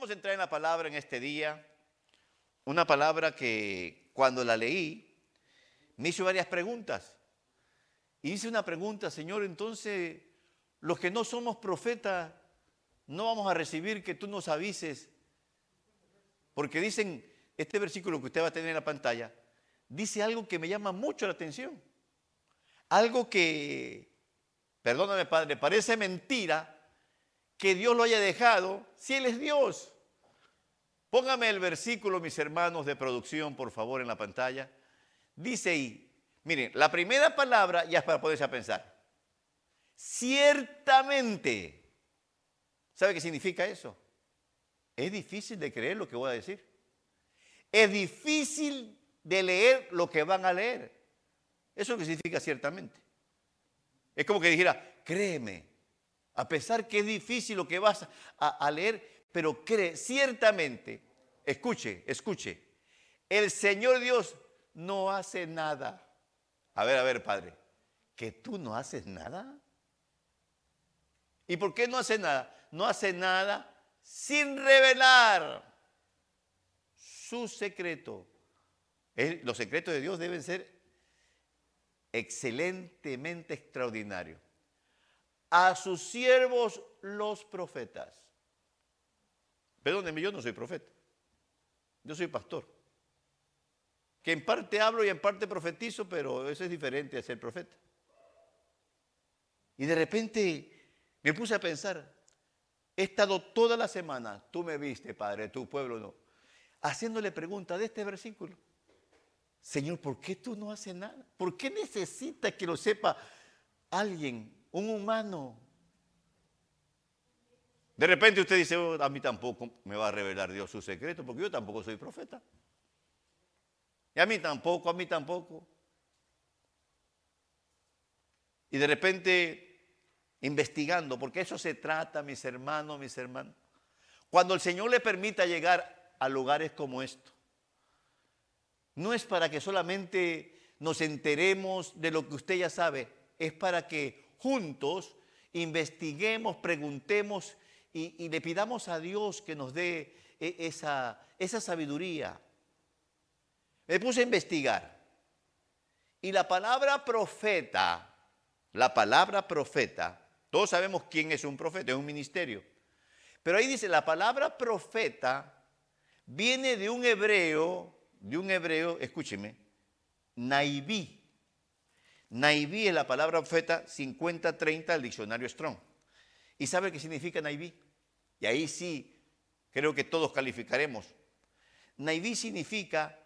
Vamos a entrar en la palabra en este día. Una palabra que cuando la leí me hizo varias preguntas. Y hice una pregunta, Señor, entonces los que no somos profetas no vamos a recibir que tú nos avises. Porque dicen, este versículo que usted va a tener en la pantalla, dice algo que me llama mucho la atención. Algo que, perdóname Padre, parece mentira que Dios lo haya dejado si Él es Dios. Póngame el versículo, mis hermanos de producción, por favor, en la pantalla. Dice ahí, miren, la primera palabra ya es para poderse a pensar. Ciertamente. ¿Sabe qué significa eso? Es difícil de creer lo que voy a decir. Es difícil de leer lo que van a leer. Eso es lo que significa ciertamente. Es como que dijera, créeme, a pesar que es difícil lo que vas a, leer, pero cree, ciertamente, escuche, escuche, el Señor Dios no hace nada. A ver, a ver, Padre, ¿que tú no haces nada? ¿Y por qué no hace nada? No hace nada sin revelar su secreto. los secretos de Dios deben ser excelentemente extraordinarios. A sus siervos los profetas. Perdónenme, yo no soy profeta. Yo soy pastor. Que en parte hablo y en parte profetizo, pero eso es diferente a ser profeta. Y de repente me puse a pensar, he estado toda la semana, tú me viste, Padre, tu pueblo no, haciéndole preguntas de este versículo. Señor, ¿por qué tú no haces nada? ¿Por qué necesitas que lo sepa alguien, un humano? De repente usted dice, oh, a mí tampoco me va a revelar Dios su secreto, porque yo tampoco soy profeta. Y a mí tampoco, a mí tampoco. Y de repente, investigando, porque eso se trata, mis hermanos, mis hermanos. Cuando el Señor le permita llegar a lugares como esto, no es para que solamente nos enteremos de lo que usted ya sabe, es para que juntos investiguemos, preguntemos y, le pidamos a Dios que nos dé e, esa, esa sabiduría. Me puse a investigar. Y la palabra profeta, la palabra profeta, todos sabemos quién es un profeta, es un ministerio. Pero ahí dice, la palabra profeta viene de un hebreo, de un hebreo, escúcheme, naibí. Naibí es la palabra profeta 50-30 del diccionario Strong. ¿Y sabe qué significa naibí? Y ahí sí creo que todos calificaremos. Naibí significa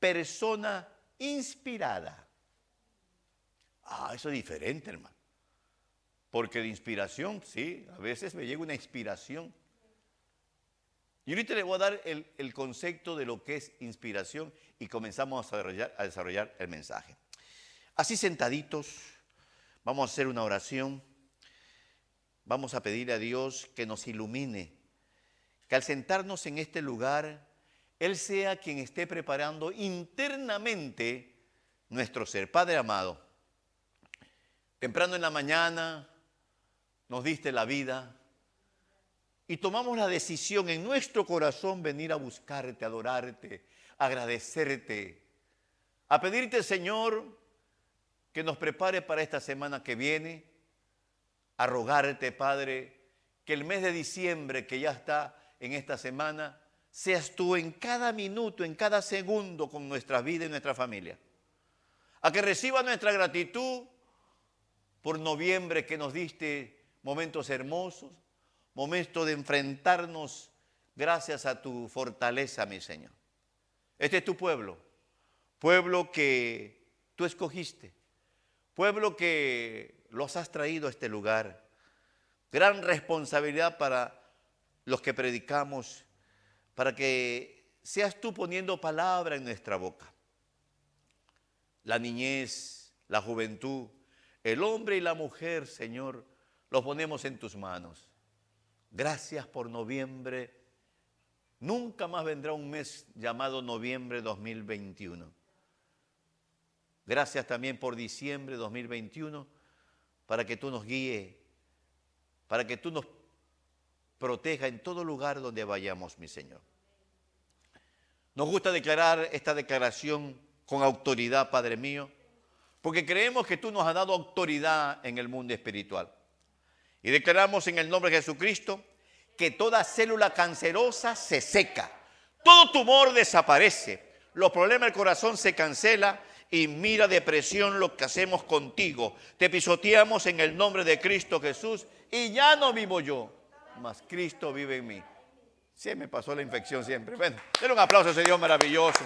persona inspirada. Ah, eso es diferente, hermano. Porque de inspiración, sí, a veces me llega una inspiración. Y ahorita le voy a dar el, concepto de lo que es inspiración y comenzamos a desarrollar el mensaje. Así sentaditos, vamos a hacer una oración. Vamos a pedirle a Dios que nos ilumine, que al sentarnos en este lugar, Él sea quien esté preparando internamente nuestro ser. Padre amado, temprano en la mañana nos diste la vida y tomamos la decisión en nuestro corazón venir a buscarte, adorarte, agradecerte, a pedirte, Señor, que nos prepare para esta semana que viene a rogarte, Padre, que el mes de diciembre que ya está en esta semana, seas tú en cada minuto, en cada segundo con nuestra vida y nuestra familia. A que reciba nuestra gratitud por noviembre que nos diste momentos hermosos, momentos de enfrentarnos gracias a tu fortaleza, mi Señor. Este es tu pueblo, pueblo que tú escogiste, pueblo que los has traído a este lugar. Gran responsabilidad para los que predicamos, para que seas tú poniendo palabra en nuestra boca. La niñez, la juventud, el hombre y la mujer, Señor, los ponemos en tus manos. Gracias por noviembre. Nunca más vendrá un mes llamado noviembre 2021. Gracias también por diciembre 2021 para que tú nos guíes, para que tú nos proteja en todo lugar donde vayamos, mi Señor. Nos gusta declarar esta declaración con autoridad, Padre mío, porque creemos que tú nos has dado autoridad en el mundo espiritual. Y declaramos en el nombre de Jesucristo que toda célula cancerosa se seca, todo tumor desaparece, los problemas del corazón se cancela y mira depresión lo que hacemos contigo. Te pisoteamos en el nombre de Cristo Jesús y ya no vivo yo, mas Cristo vive en mí. Sí, me pasó la infección siempre. Bueno, denle un aplauso a ese Dios maravilloso.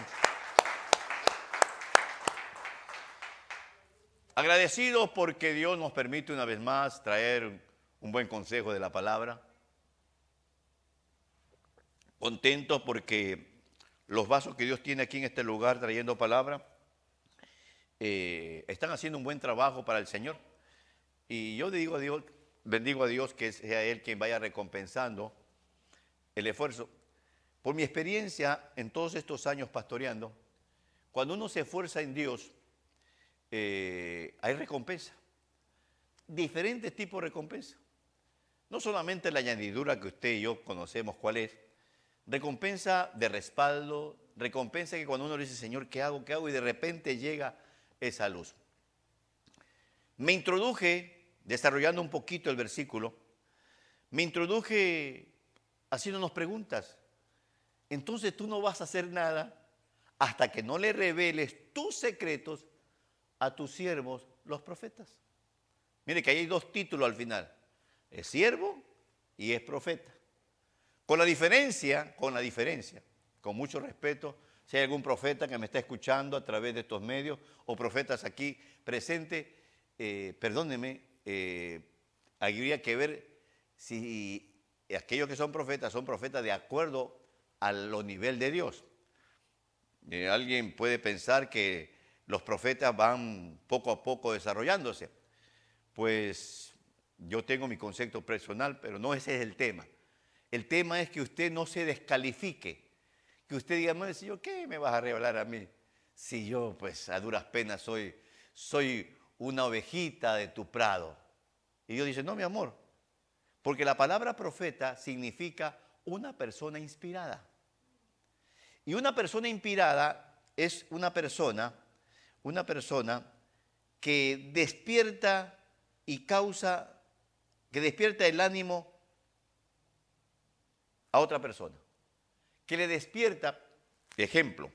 Agradecidos porque Dios nos permite una vez más traer un buen consejo de la palabra. Contentos porque los vasos que Dios tiene aquí en este lugar trayendo palabra eh, están haciendo un buen trabajo para el Señor. Y yo digo a Dios, bendigo a Dios que sea Él quien vaya recompensando el esfuerzo. Por mi experiencia en todos estos años pastoreando, cuando uno se esfuerza en Dios, eh, hay recompensa. Diferentes tipos de recompensa. No solamente la añadidura que usted y yo conocemos cuál es, recompensa de respaldo, recompensa que cuando uno dice, Señor, ¿qué hago? ¿Qué hago? Y de repente llega esa luz. Me introduje, desarrollando un poquito el versículo, me introduje haciéndonos preguntas. Entonces tú no vas a hacer nada hasta que no le reveles tus secretos a tus siervos, los profetas. Mire que hay dos títulos al final. Es siervo y es profeta. Con la diferencia, con la diferencia, con mucho respeto, si hay algún profeta que me está escuchando a través de estos medios o profetas aquí presentes, eh, perdóneme, eh, habría que ver si aquellos que son profetas son profetas de acuerdo a lo nivel de Dios. Eh, alguien puede pensar que los profetas van poco a poco desarrollándose. Pues yo tengo mi concepto personal, pero no ese es el tema. El tema es que usted no se descalifique, que usted diga, Señor, ¿qué me vas a revelar a mí? Si yo, pues, a duras penas soy, soy una ovejita de tu prado. Y Dios dice, no, mi amor, porque la palabra profeta significa una persona inspirada. Y una persona inspirada es una persona una persona que despierta y causa, que despierta el ánimo a otra persona, que le despierta, ejemplo,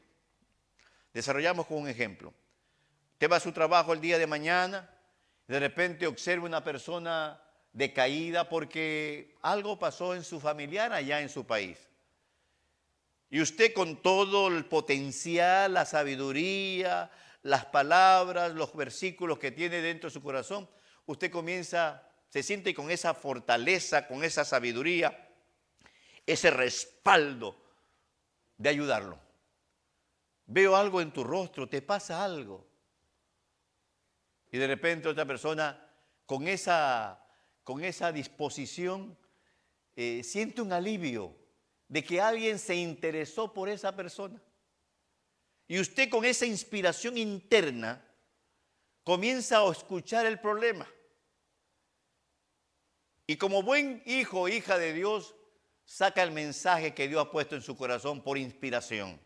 desarrollamos con un ejemplo. Usted va a su trabajo el día de mañana, de repente observa una persona decaída porque algo pasó en su familiar allá en su país. Y usted con todo el potencial, la sabiduría, las palabras, los versículos que tiene dentro de su corazón, usted comienza, se siente con esa fortaleza, con esa sabiduría, ese respaldo de ayudarlo. Veo algo en tu rostro, te pasa algo. Y de repente otra persona con esa, con esa disposición eh, siente un alivio de que alguien se interesó por esa persona. Y usted con esa inspiración interna comienza a escuchar el problema. Y como buen hijo o hija de Dios, saca el mensaje que Dios ha puesto en su corazón por inspiración.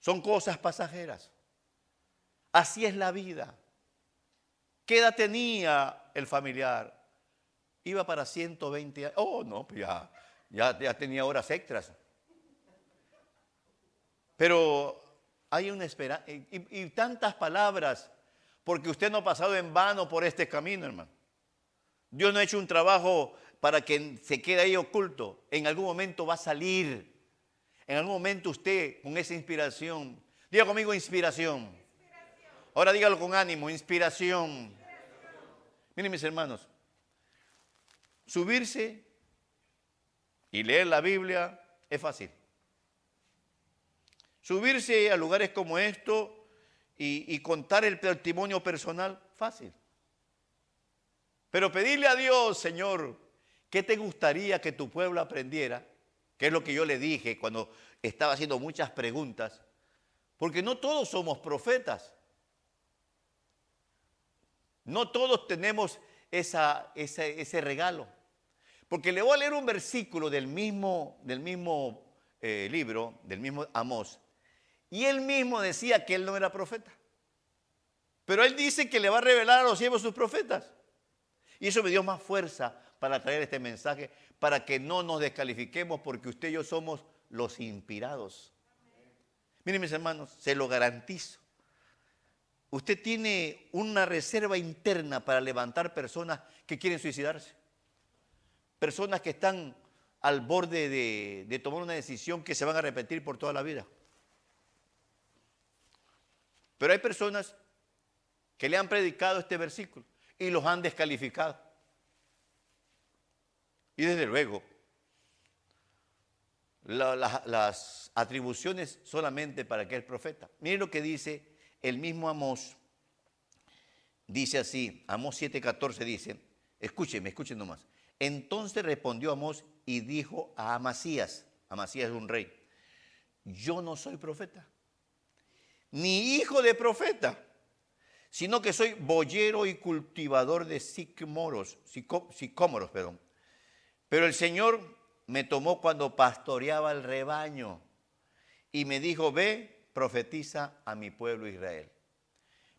Son cosas pasajeras. Así es la vida. ¿Qué edad tenía el familiar? Iba para 120 años. Oh, no, pues ya, ya, ya tenía horas extras. Pero hay una esperanza. Y, tantas palabras, porque usted no ha pasado en vano por este camino, hermano. Dios no ha hecho un trabajo para que se quede ahí oculto. En algún momento va a salir. En algún momento usted, con esa inspiración, diga conmigo inspiración. Ahora dígalo con ánimo, inspiración. Miren mis hermanos, subirse y leer la Biblia es fácil. Subirse a lugares como esto y, contar el testimonio personal, fácil. Pero pedirle a Dios, Señor, ¿qué te gustaría que tu pueblo aprendiera? Que es lo que yo le dije cuando estaba haciendo muchas preguntas. Porque no todos somos profetas. No todos tenemos ese regalo. Porque le voy a leer un versículo del mismo, del mismo eh, libro, del mismo Amós, y él mismo decía que él no era profeta. Pero él dice que le va a revelar a los siervos sus profetas. Y eso me dio más fuerza para traer este mensaje, para que no nos descalifiquemos, porque usted y yo somos los inspirados. Miren mis hermanos, se lo garantizo. Usted tiene una reserva interna para levantar personas que quieren suicidarse. Personas que están al borde de, de tomar una decisión que se van a repetir por toda la vida. Pero hay personas que le han predicado este versículo y los han descalificado. Y desde luego, las atribuciones solamente para aquel profeta. Miren lo que dice el mismo Amós. Dice así, Amós 7:14 dice, escúcheme, escuchen nomás. Entonces respondió Amós y dijo a Amasías, Amasías es un rey, yo no soy profeta, ni hijo de profeta, sino que soy boyero y cultivador de sicómoros, sicómoros, perdón. Pero el Señor me tomó cuando pastoreaba el rebaño y me dijo, ve, profetiza a mi pueblo Israel.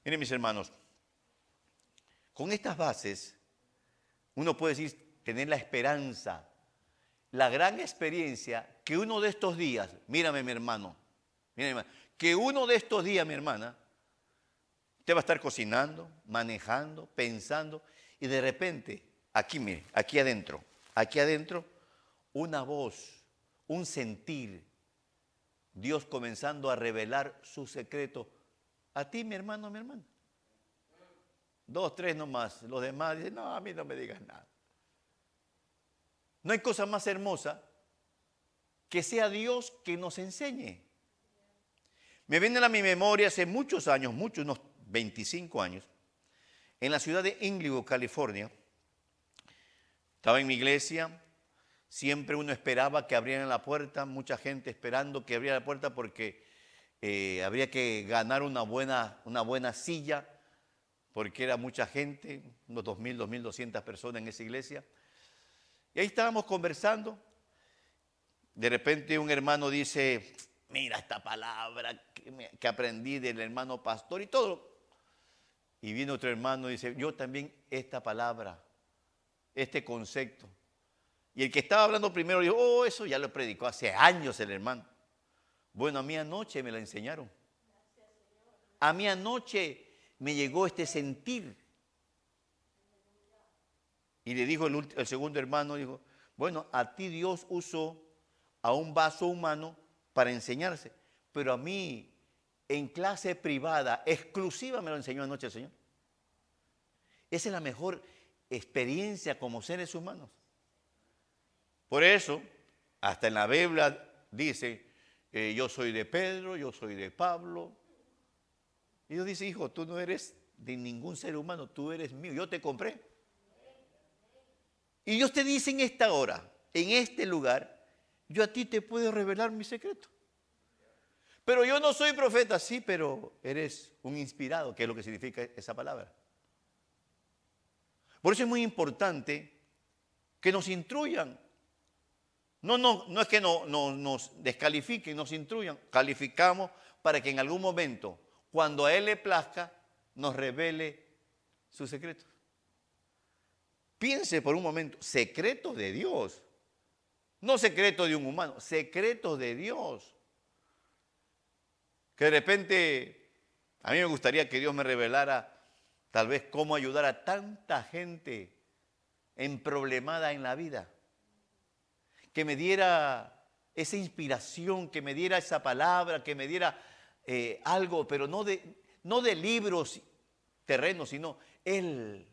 Miren mis hermanos, con estas bases uno puede decir, tener la esperanza, la gran experiencia que uno de estos días, mírame mi hermano, mírame, que uno de estos días, mi hermana, usted va a estar cocinando, manejando, pensando, y de repente, aquí, mire, aquí adentro, aquí adentro, una voz, un sentir, Dios comenzando a revelar su secreto a ti, mi hermano, mi hermana. Dos, tres nomás. Los demás dicen, no, a mí no me digas nada. No hay cosa más hermosa que sea Dios que nos enseñe. Me viene a mi memoria hace muchos años, muchos, unos 25 años, en la ciudad de Inglewood, California. Estaba en mi iglesia, Siempre uno esperaba que abrieran la puerta, mucha gente esperando que abriera la puerta porque eh, habría que ganar una buena, una buena silla, porque era mucha gente, unos 2.000, 2.200 personas en esa iglesia. Y ahí estábamos conversando. De repente un hermano dice, mira esta palabra que, que aprendí del hermano pastor y todo. Y viene otro hermano y dice, yo también esta palabra, este concepto. Y el que estaba hablando primero dijo, oh, eso ya lo predicó hace años el hermano. Bueno, a mí anoche me la enseñaron. A mí anoche me llegó este sentir. Y le dijo el, el segundo hermano, dijo, bueno, a ti Dios usó a un vaso humano para enseñarse, pero a mí en clase privada, exclusiva, me lo enseñó anoche el Señor. Esa es la mejor experiencia como seres humanos. Por eso, hasta en la Biblia dice, eh, yo soy de Pedro, yo soy de Pablo. Y Dios dice, hijo, tú no eres de ningún ser humano, tú eres mío, yo te compré. Y Dios te dice en esta hora, en este lugar, yo a ti te puedo revelar mi secreto. Pero yo no soy profeta, sí, pero eres un inspirado, que es lo que significa esa palabra. Por eso es muy importante que nos instruyan no, no, no es que no, nos descalifiquen, nos instruyan, calificamos para que en algún momento, cuando a Él le plazca, nos revele su secreto. Piense por un momento, secreto de Dios, no secreto de un humano, secreto de Dios. Que de repente, a mí me gustaría que Dios me revelara tal vez cómo ayudar a tanta gente en problemada en la vida que me diera esa inspiración, que me diera esa palabra, que me diera eh, algo, pero no de, no de libros terrenos, sino Él.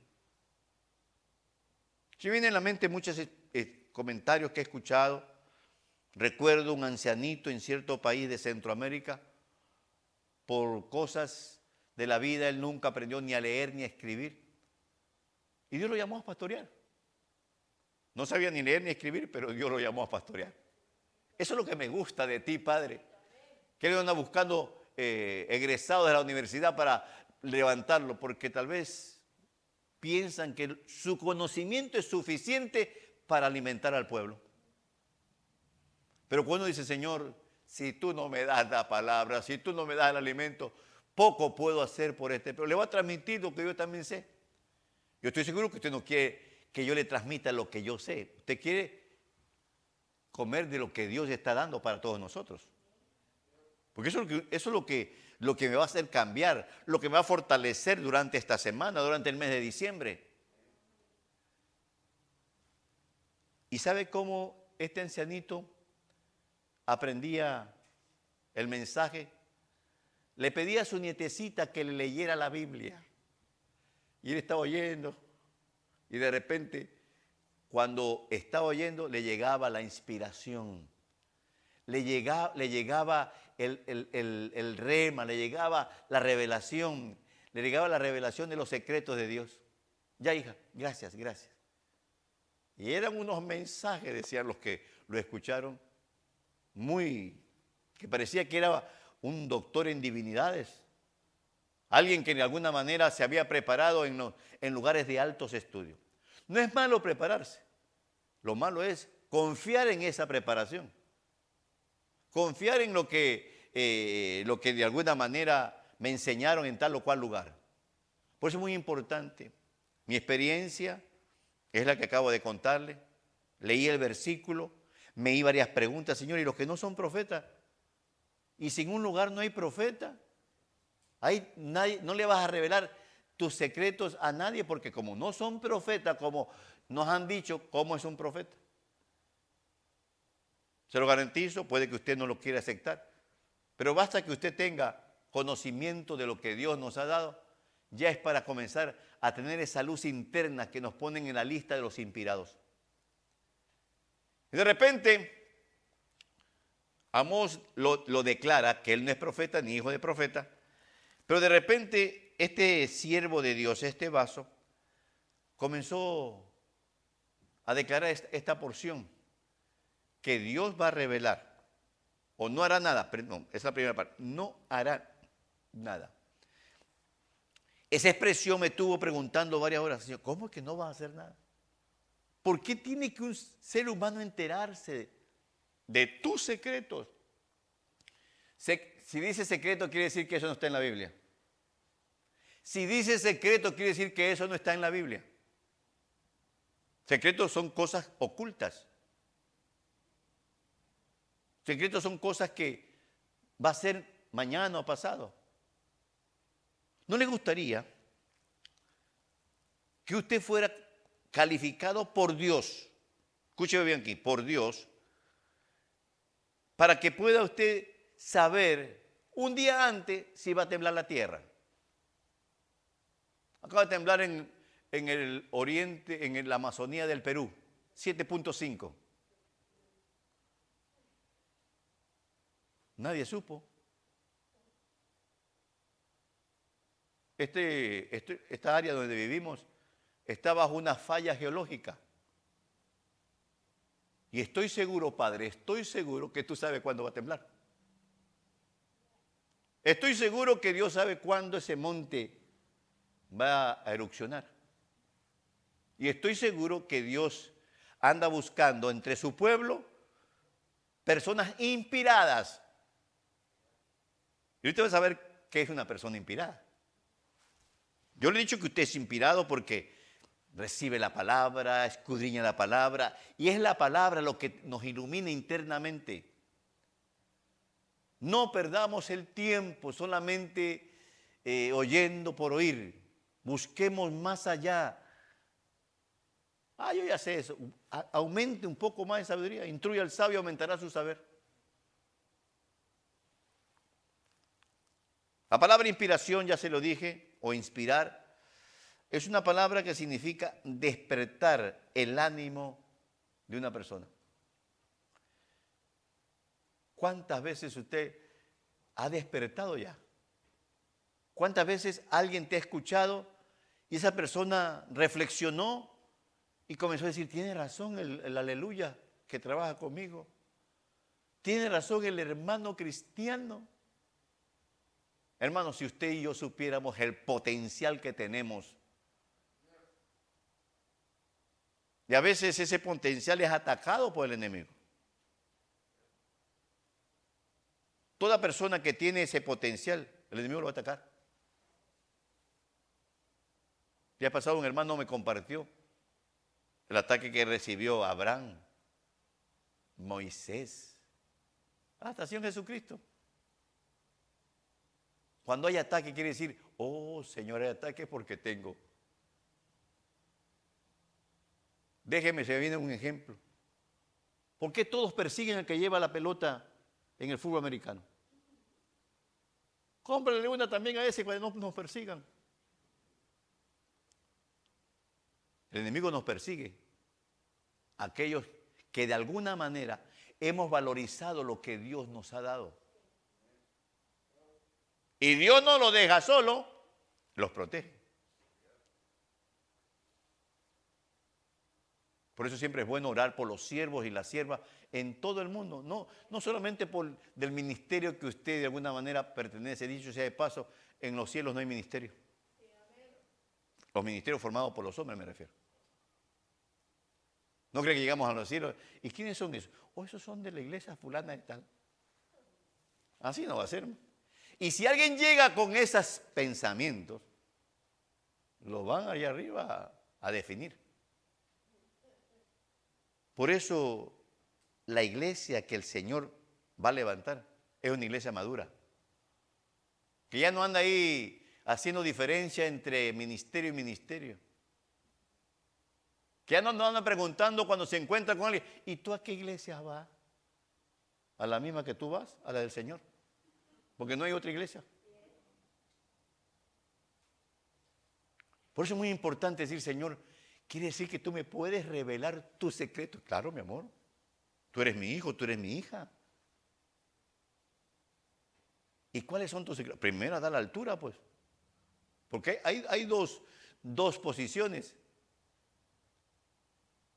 Si vienen a la mente muchos eh, comentarios que he escuchado. Recuerdo un ancianito en cierto país de Centroamérica, por cosas de la vida, él nunca aprendió ni a leer ni a escribir. Y Dios lo llamó a pastorear. No sabía ni leer ni escribir, pero Dios lo llamó a pastorear. Eso es lo que me gusta de ti, Padre. Que Él anda buscando eh, egresados de la universidad para levantarlo, porque tal vez piensan que su conocimiento es suficiente para alimentar al pueblo. Pero cuando dice, Señor, si tú no me das la palabra, si tú no me das el alimento, poco puedo hacer por este. Pero le voy a transmitir lo que yo también sé. Yo estoy seguro que usted no quiere que yo le transmita lo que yo sé. Usted quiere comer de lo que Dios está dando para todos nosotros. Porque eso, es lo que, lo que me va a hacer cambiar, lo que me va a fortalecer durante esta semana, durante el mes de diciembre. ¿Y sabe cómo este ancianito aprendía el mensaje? Le pedía a su nietecita que le leyera la Biblia. Y él estaba oyendo. Y de repente, cuando estaba oyendo, le llegaba la inspiración. Le llegaba, le llegaba el, el, rema, le llegaba la revelación. Le llegaba la revelación de los secretos de Dios. Ya, hija, gracias, gracias. Y eran unos mensajes, decían los que lo escucharon, muy, que parecía que era un doctor en divinidades. Alguien que de alguna manera se había preparado en, lugares de altos estudios. No es malo prepararse. Lo malo es confiar en esa preparación. Confiar en lo que, eh, lo que de alguna manera me enseñaron en tal o cual lugar. Por eso es muy importante. Mi experiencia es la que acabo de contarle. Leí el versículo, me di varias preguntas, Señor, ¿y los que no son profetas? Y sin un lugar no hay profeta. No le vas a revelar tus secretos a nadie porque como no son profetas, como nos han dicho, ¿cómo es un profeta? Se lo garantizo, puede que usted no lo quiera aceptar, pero basta que usted tenga conocimiento de lo que Dios nos ha dado, ya es para comenzar a tener esa luz interna que nos ponen en la lista de los inspirados. Y de repente, Amós lo, lo declara que él no es profeta ni hijo de profeta, pero de repente este siervo de Dios, este vaso, comenzó a declarar esta, porción, que Dios va a revelar, o no hará nada, perdón, esa es la primera parte, no hará nada. Esa expresión me estuvo preguntando varias horas, ¿cómo es que no va a hacer nada? ¿Por qué tiene que un ser humano enterarse de tus secretos? Si dice secreto, quiere decir que eso no está en la Biblia. Si dice secreto, quiere decir que eso no está en la Biblia. Secretos son cosas ocultas. Secretos son cosas que va a ser mañana o pasado. ¿No le gustaría que usted fuera calificado por Dios? Escúcheme bien aquí, por Dios, para que pueda usted saber un día antes si va a temblar la tierra. Acaba de temblar en, en el oriente, en la Amazonía del Perú, 7.5. Nadie supo. Este, este, esta área donde vivimos está bajo una falla geológica. Y estoy seguro, Padre, estoy seguro que tú sabes cuándo va a temblar. Estoy seguro que Dios sabe cuándo ese monte va a erupcionar. Y estoy seguro que Dios anda buscando entre su pueblo personas inspiradas. Y usted va a saber qué es una persona inspirada. Yo le he dicho que usted es inspirado porque recibe la palabra, escudriña la palabra, y es la palabra lo que nos ilumina internamente. No perdamos el tiempo solamente eh, oyendo por oír. Busquemos más allá Ah, yo ya sé eso. Aumente un poco más de sabiduría. Instruye al sabio, aumentará su saber. La palabra inspiración, ya se lo dije, o inspirar, es una palabra que significa despertar el ánimo de una persona. ¿Cuántas veces usted ha despertado ya? ¿Cuántas veces alguien te ha escuchado y esa persona reflexionó y comenzó a decir, tiene razón el, aleluya que trabaja conmigo. Tiene razón el hermano cristiano. Hermano, si usted y yo supiéramos el potencial que tenemos, Y a veces ese potencial es atacado por el enemigo. Toda persona que tiene ese potencial, el enemigo lo va a atacar. Ya pasado un hermano me compartió el ataque que recibió Abraham, Moisés, hasta Señor Jesucristo. Cuando hay ataque quiere decir, oh Señor, hay ataque porque tengo. Déjeme, se viene un ejemplo. ¿Por qué todos persiguen al que lleva la pelota en el fútbol americano? Cómprale una también a ese cuando no nos persigan. El enemigo nos persigue. Aquellos que de alguna manera hemos valorizado lo que Dios nos ha dado. Y Dios no lo deja solo, los protege. Por eso siempre es bueno orar por los siervos y las siervas en todo el mundo. No, no solamente por del ministerio que usted de alguna manera pertenece. Dicho sea de paso, en los cielos no hay ministerio. Los ministerios formados por los hombres me refiero. No cree que llegamos a los cielos. ¿Y quiénes son esos? O oh, esos son de la iglesia fulana y tal. Así no va a ser. Y si alguien llega con esos pensamientos, lo van allá arriba a definir. Por eso la iglesia que el Señor va a levantar es una iglesia madura. Que ya no anda ahí haciendo diferencia entre ministerio y ministerio. Que ya no anda preguntando cuando se encuentra con alguien, ¿y tú a qué iglesia vas? ¿A la misma que tú vas? ¿A la del Señor? Porque no hay otra iglesia. Por eso es muy importante decir, Señor, quiere decir que tú me puedes revelar tu secreto. Claro, mi amor. Tú eres mi hijo, tú eres mi hija. ¿Y cuáles son tus secretos? Primero, da la altura, pues. Porque hay, hay dos, dos, posiciones.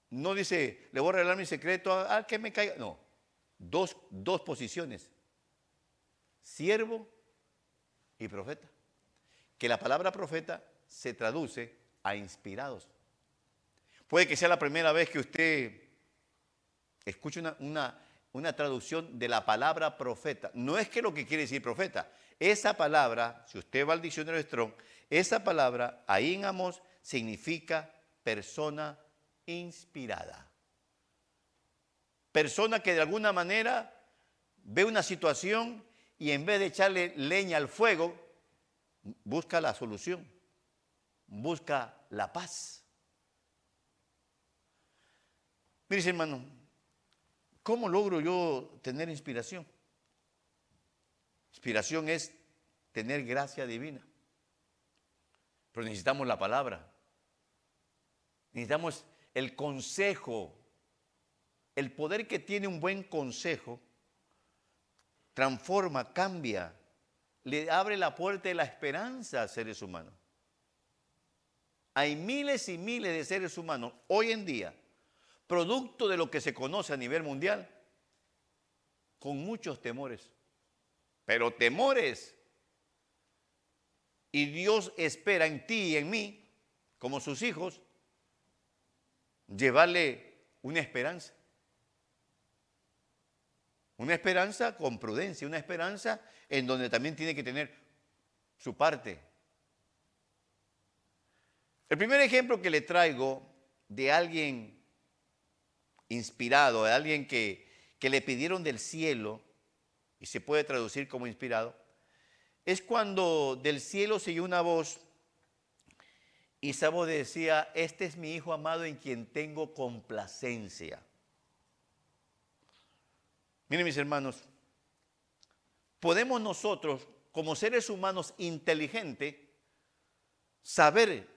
No dice, le voy a revelar mi secreto a, que me caiga. No, dos, dos posiciones. Siervo y profeta. Que la palabra profeta se traduce a inspirados. Puede que sea la primera vez que usted Escuche una, una, traducción de la palabra profeta. No es que lo que quiere decir profeta. Esa palabra, si usted va al diccionario Strong, esa palabra ahí en Amos significa persona inspirada. Persona que de alguna manera ve una situación y en vez de echarle leña al fuego, busca la solución, busca la paz. Mire, hermano, ¿Cómo logro yo tener inspiración? Inspiración es tener gracia divina. Pero necesitamos la palabra. Necesitamos el consejo. El poder que tiene un buen consejo transforma, cambia, le abre la puerta de la esperanza a seres humanos. Hay miles y miles de seres humanos hoy en día producto de lo que se conoce a nivel mundial, con muchos temores. Pero temores. Y Dios espera en ti y en mí, como sus hijos, llevarle una esperanza. Una esperanza con prudencia, una esperanza en donde también tiene que tener su parte. El primer ejemplo que le traigo de alguien inspirado, de alguien que, que le pidieron del cielo, y se puede traducir como inspirado, es cuando del cielo se una voz y esa voz decía, este es mi hijo amado en quien tengo complacencia. Miren mis hermanos, podemos nosotros como seres humanos inteligentes saber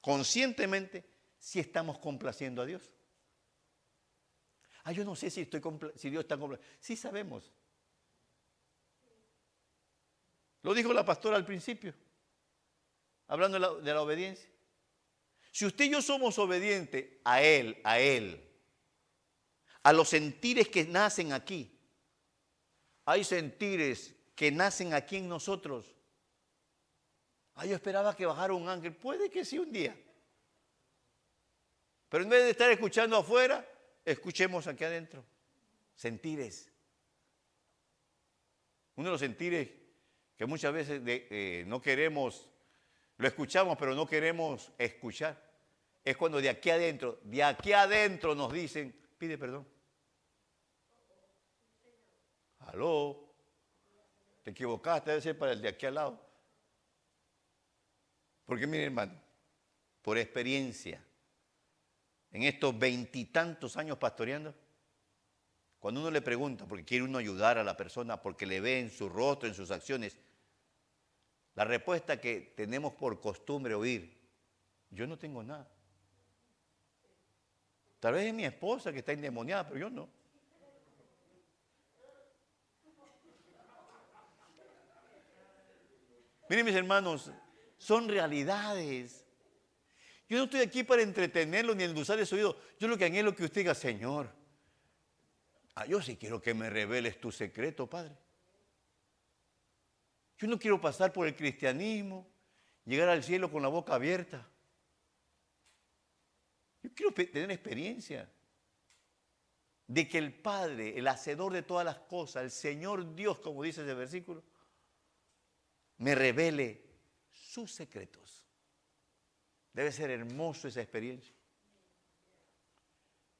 conscientemente si estamos complaciendo a Dios. Ah, yo no sé si, estoy si Dios está complacido. Sí sabemos. Lo dijo la pastora al principio, hablando de la, de la obediencia. Si usted y yo somos obedientes a Él, a Él, a los sentires que nacen aquí, hay sentires que nacen aquí en nosotros. Ah, yo esperaba que bajara un ángel. Puede que sí un día. Pero en vez de estar escuchando afuera, escuchemos aquí adentro. Sentires. Uno de los sentires que muchas veces eh, no queremos, lo escuchamos, pero no queremos escuchar, es cuando de aquí adentro, de aquí adentro nos dicen, pide perdón. Aló, te equivocaste, debe ser para el de aquí al lado. Porque mire hermano, por experiencia, en estos veintitantos años pastoreando, cuando uno le pregunta, porque quiere uno ayudar a la persona, porque le ve en su rostro, en sus acciones, la respuesta que tenemos por costumbre oír, yo no tengo nada. Tal vez es mi esposa que está endemoniada, pero yo no. Miren mis hermanos, son realidades. Yo no estoy aquí para entretenerlo ni endulzar su oído. Yo lo que anhelo es que usted diga, Señor, ah, yo sí quiero que me reveles tu secreto, Padre. Yo no quiero pasar por el cristianismo, llegar al cielo con la boca abierta. Yo quiero tener experiencia de que el Padre, el hacedor de todas las cosas, el Señor Dios, como dice ese versículo, me revele sus secretos. Debe ser hermoso esa experiencia.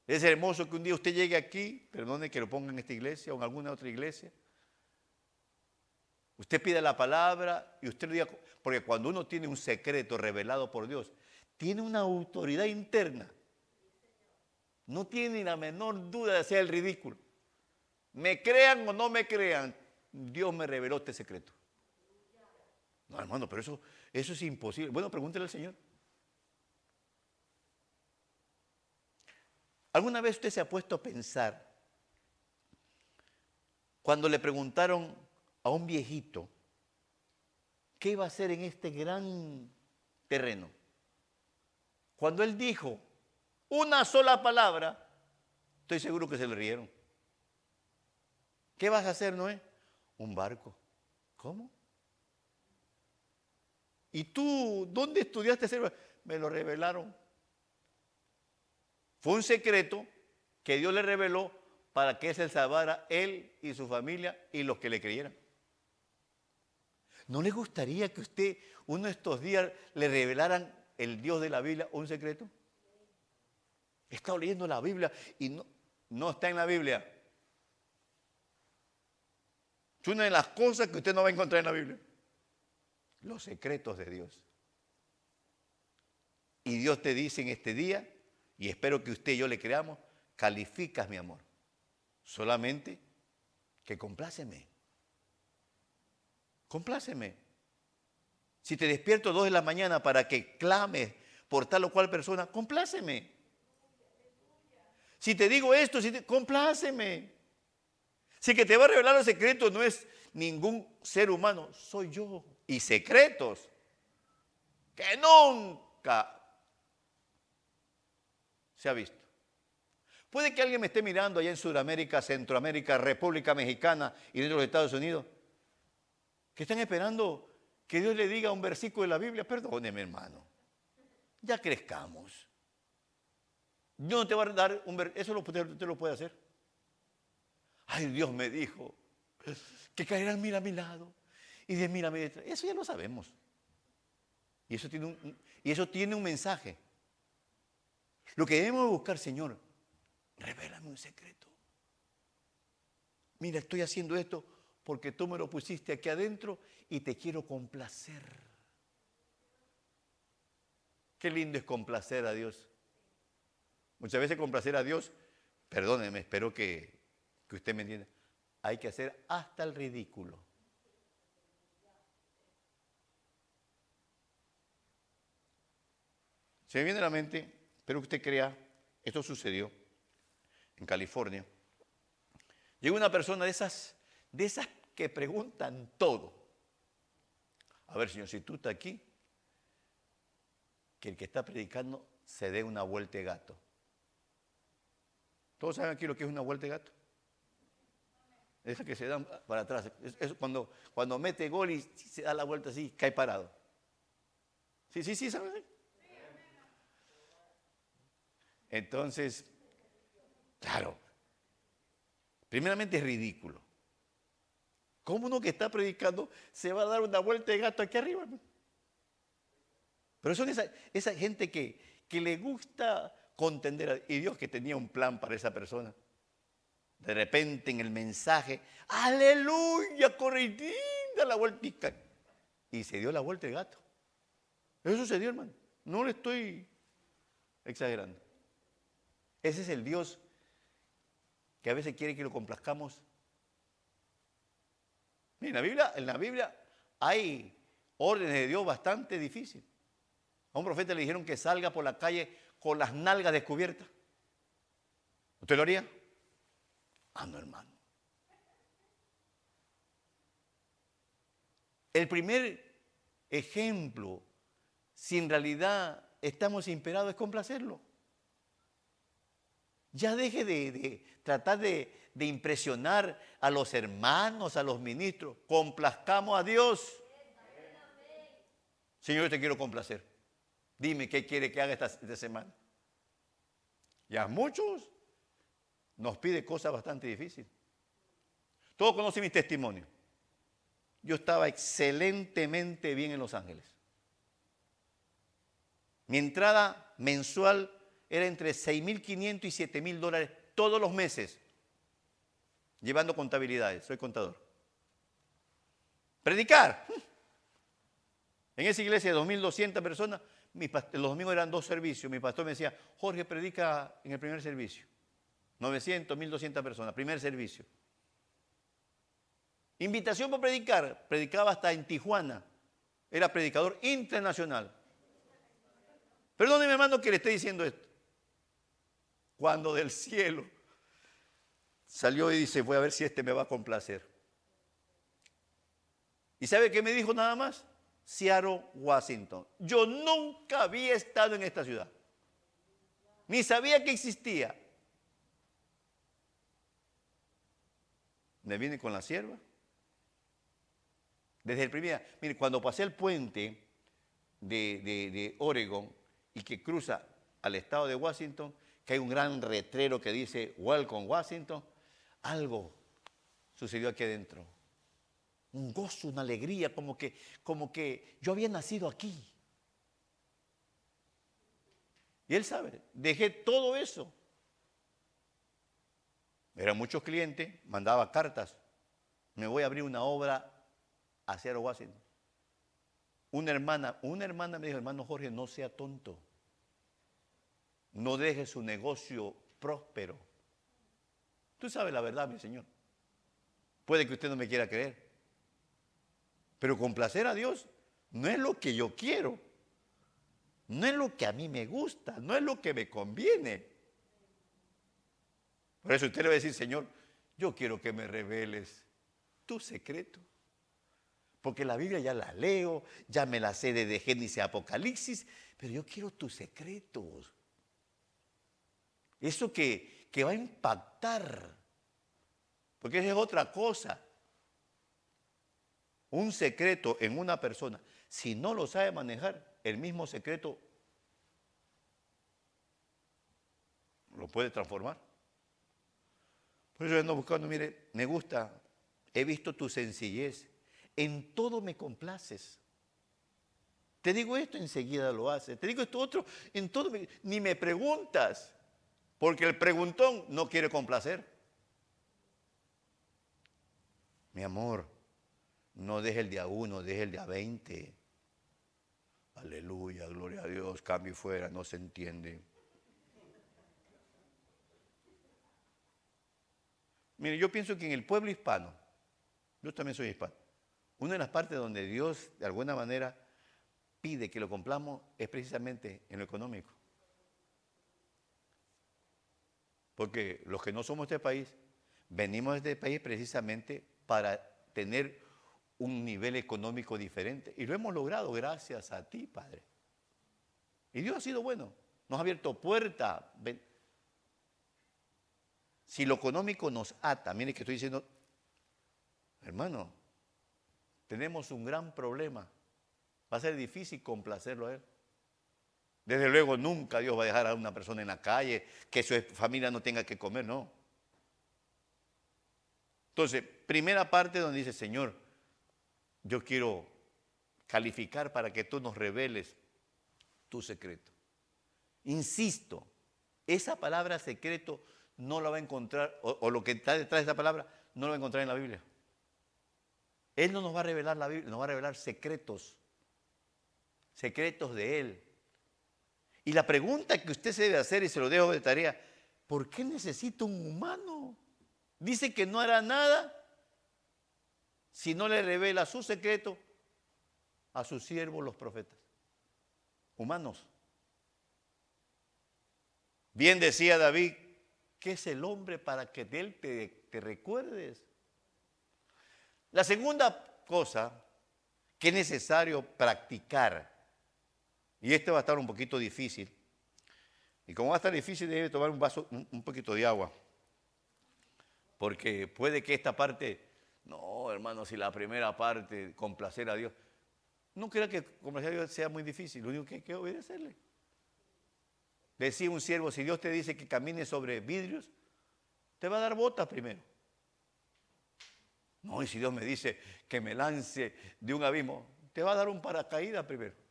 Ser hermoso que un día usted llegue aquí, perdone que lo ponga en esta iglesia o en alguna otra iglesia. Usted pide la palabra y usted lo diga, porque cuando uno tiene un secreto revelado por Dios, tiene una autoridad interna. No tiene la menor duda de hacer el ridículo. Me crean o no me crean, Dios me reveló este secreto. No, hermano, pero eso, eso es imposible. Bueno, pregúntele al Señor. ¿Alguna vez usted se ha puesto a pensar cuando le preguntaron a un viejito qué iba a hacer en este gran terreno? Cuando él dijo una sola palabra, estoy seguro que se le rieron. ¿Qué vas a hacer, Noé? Un barco. ¿Cómo? ¿Y tú dónde estudiaste ese? Me lo revelaron. Fue un secreto que Dios le reveló para que se salvara él y su familia y los que le creyeran. ¿No le gustaría que usted uno de estos días le revelaran el Dios de la Biblia un secreto? Está leyendo la Biblia y no, no está en la Biblia. Es una de las cosas que usted no va a encontrar en la Biblia los secretos de Dios. Y Dios te dice en este día, y espero que usted y yo le creamos, calificas mi amor. Solamente que compláceme. Compláceme. Si te despierto dos de la mañana para que clames por tal o cual persona, compláceme. Si te digo esto, si te, compláceme. Si que te va a revelar los secretos no es ningún ser humano, soy yo y secretos que nunca se ha visto. Puede que alguien me esté mirando allá en Sudamérica, Centroamérica, República Mexicana y dentro de los Estados Unidos, que están esperando que Dios le diga un versículo de la Biblia. Perdóneme, hermano. Ya crezcamos. Yo no te voy a dar un versículo. Eso usted lo puede hacer. Ay, Dios me dijo que caerán mil a mi lado y de mira, Eso ya lo sabemos. Y eso tiene un mensaje. Lo que debemos buscar, Señor, revélame un secreto. Mira, estoy haciendo esto porque tú me lo pusiste aquí adentro y te quiero complacer. Qué lindo es complacer a Dios. Muchas veces complacer a Dios, perdóneme, espero que, que usted me entienda, hay que hacer hasta el ridículo. Se me viene a la mente, espero que usted crea, esto sucedió en California. Llegó una persona de esas, de esas que preguntan todo. A ver, señor, si tú estás aquí, que el que está predicando se dé una vuelta de gato. ¿Todos saben aquí lo que es una vuelta de gato? Esa que se dan para atrás. Cuando, cuando mete gol y se da la vuelta así, cae parado. Sí, sí, sí, ¿saben? Entonces, claro, primeramente es ridículo. ¿Cómo uno que está predicando se va a dar una vuelta de gato aquí arriba? Pero son esa, esa gente que, le gusta contender a y Dios que tenía un plan para esa persona. De repente en el mensaje, aleluya, corridita la vueltica. Y se dio la vuelta de gato. Eso sucedió, hermano. No le estoy exagerando. Ese es el Dios que a veces quiere que lo complazcamos. en la Biblia, en la Biblia hay órdenes de Dios bastante difíciles. A un profeta le dijeron que salga por la calle con las nalgas descubiertas. ¿Usted lo haría? Ah, no, hermano. El primer ejemplo, si en realidad estamos imperados, es complacerlo. Ya deje de, tratar de, impresionar a los hermanos, a los ministros. Complazcamos a Dios. Señor, te quiero complacer. Dime qué quiere que haga esta, semana. Ya muchos nos pide cosas bastante difíciles. Todos conocen mi testimonio. Yo estaba excelentemente bien en Los Ángeles. Mi entrada mensual era entre 6.500 y 7.000 dólares todos los meses, llevando contabilidades. Soy contador. Predicar. En esa iglesia de 2.200 personas, los domingos eran dos servicios. Mi pastor me decía, Jorge, predica en el primer servicio. 900, 1200 personas, primer servicio. Invitación para predicar, predicaba hasta en Tijuana. Era predicador internacional. Perdóneme, hermano, que le esté diciendo esto. Cuando del cielo salió y dice, voy a ver si este me va a complacer. ¿Y sabe qué me dijo nada más? Seattle, Washington. Yo nunca había estado en esta ciudad. Ni sabía que existía. Me vine con la sierva. Desde el primer día. Mire, cuando pasé el puente de, de Oregon y que cruza al estado de Washington, que hay un gran retrero que dice Welcome Washington, algo sucedió aquí adentro un gozo, una alegría, como que, como que yo había nacido aquí. Y él sabe, dejé todo eso. Eran muchos clientes, mandaba cartas. Me voy a abrir una obra hacia Washington. Una hermana, una hermana me dijo, hermano Jorge, no sea tonto. No deje su negocio próspero. Tú sabes la verdad, mi Señor. Puede que usted no me quiera creer. Pero complacer a Dios no es lo que yo quiero. No es lo que a mí me gusta, no es lo que me conviene. Por eso usted le va a decir, Señor, yo quiero que me reveles tu secreto. Porque la Biblia ya la leo, ya me la sé de Génesis a Apocalipsis, pero yo quiero tus secretos. Eso que, que va a impactar. Porque esa es otra cosa un secreto en una persona, si no lo sabe manejar, el mismo secreto lo puede transformar. Por eso ando buscando, mire, me gusta, he visto tu sencillez, en todo me complaces. Te digo esto, enseguida lo haces. Te digo esto otro, en todo, ni me preguntas, porque el preguntón no quiere complacer. Mi amor, no deje el día uno, deje el día 20. Aleluya, gloria a Dios, cambio fuera, no se entiende. Mire, yo pienso que en el pueblo hispano, yo también soy hispano, una de las partes donde Dios de alguna manera pide que lo cumplamos es precisamente en lo económico. Porque los que no somos de este país, venimos de este país precisamente para tener un nivel económico diferente. Y lo hemos logrado gracias a ti, Padre. Y Dios ha sido bueno. Nos ha abierto puerta. Si lo económico nos ata, mire que estoy diciendo, hermano, tenemos un gran problema. Va a ser difícil complacerlo a Él. Desde luego nunca Dios va a dejar a una persona en la calle, que su familia no tenga que comer, no. Entonces, primera parte donde dice, Señor, yo quiero calificar para que tú nos reveles tu secreto. Insisto, esa palabra secreto no la va a encontrar, o, lo que está detrás de esa palabra, no lo va a encontrar en la Biblia. Él no nos va a revelar la Biblia, nos va a revelar secretos, secretos de Él. Y la pregunta que usted se debe hacer, y se lo dejo de tarea, ¿por qué necesita un humano? Dice que no hará nada si no le revela su secreto a sus siervos los profetas. Humanos. Bien decía David, ¿qué es el hombre para que de él te, te recuerdes? La segunda cosa que es necesario practicar, y este va a estar un poquito difícil, y como va a estar difícil debe tomar un vaso, un, poquito de agua, porque puede que esta parte, no hermano, si la primera parte, complacer a Dios, no crea que complacer a Dios sea muy difícil, lo único que hay que obedecerle. Decía un siervo, si Dios te dice que camine sobre vidrios, te va a dar botas primero. No, y si Dios me dice que me lance de un abismo, te va a dar un paracaídas primero.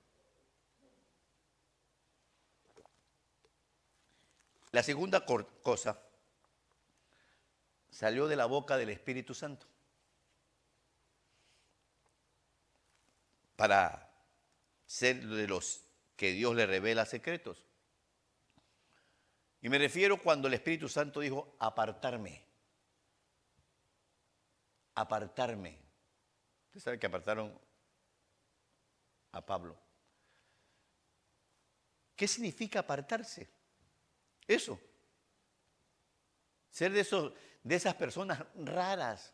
La segunda cosa salió de la boca del Espíritu Santo. Para ser de los que Dios le revela secretos. Y me refiero cuando el Espíritu Santo dijo apartarme apartarme. Usted sabe que apartaron a Pablo. ¿Qué significa apartarse? Eso. Ser de, esos, de esas personas raras.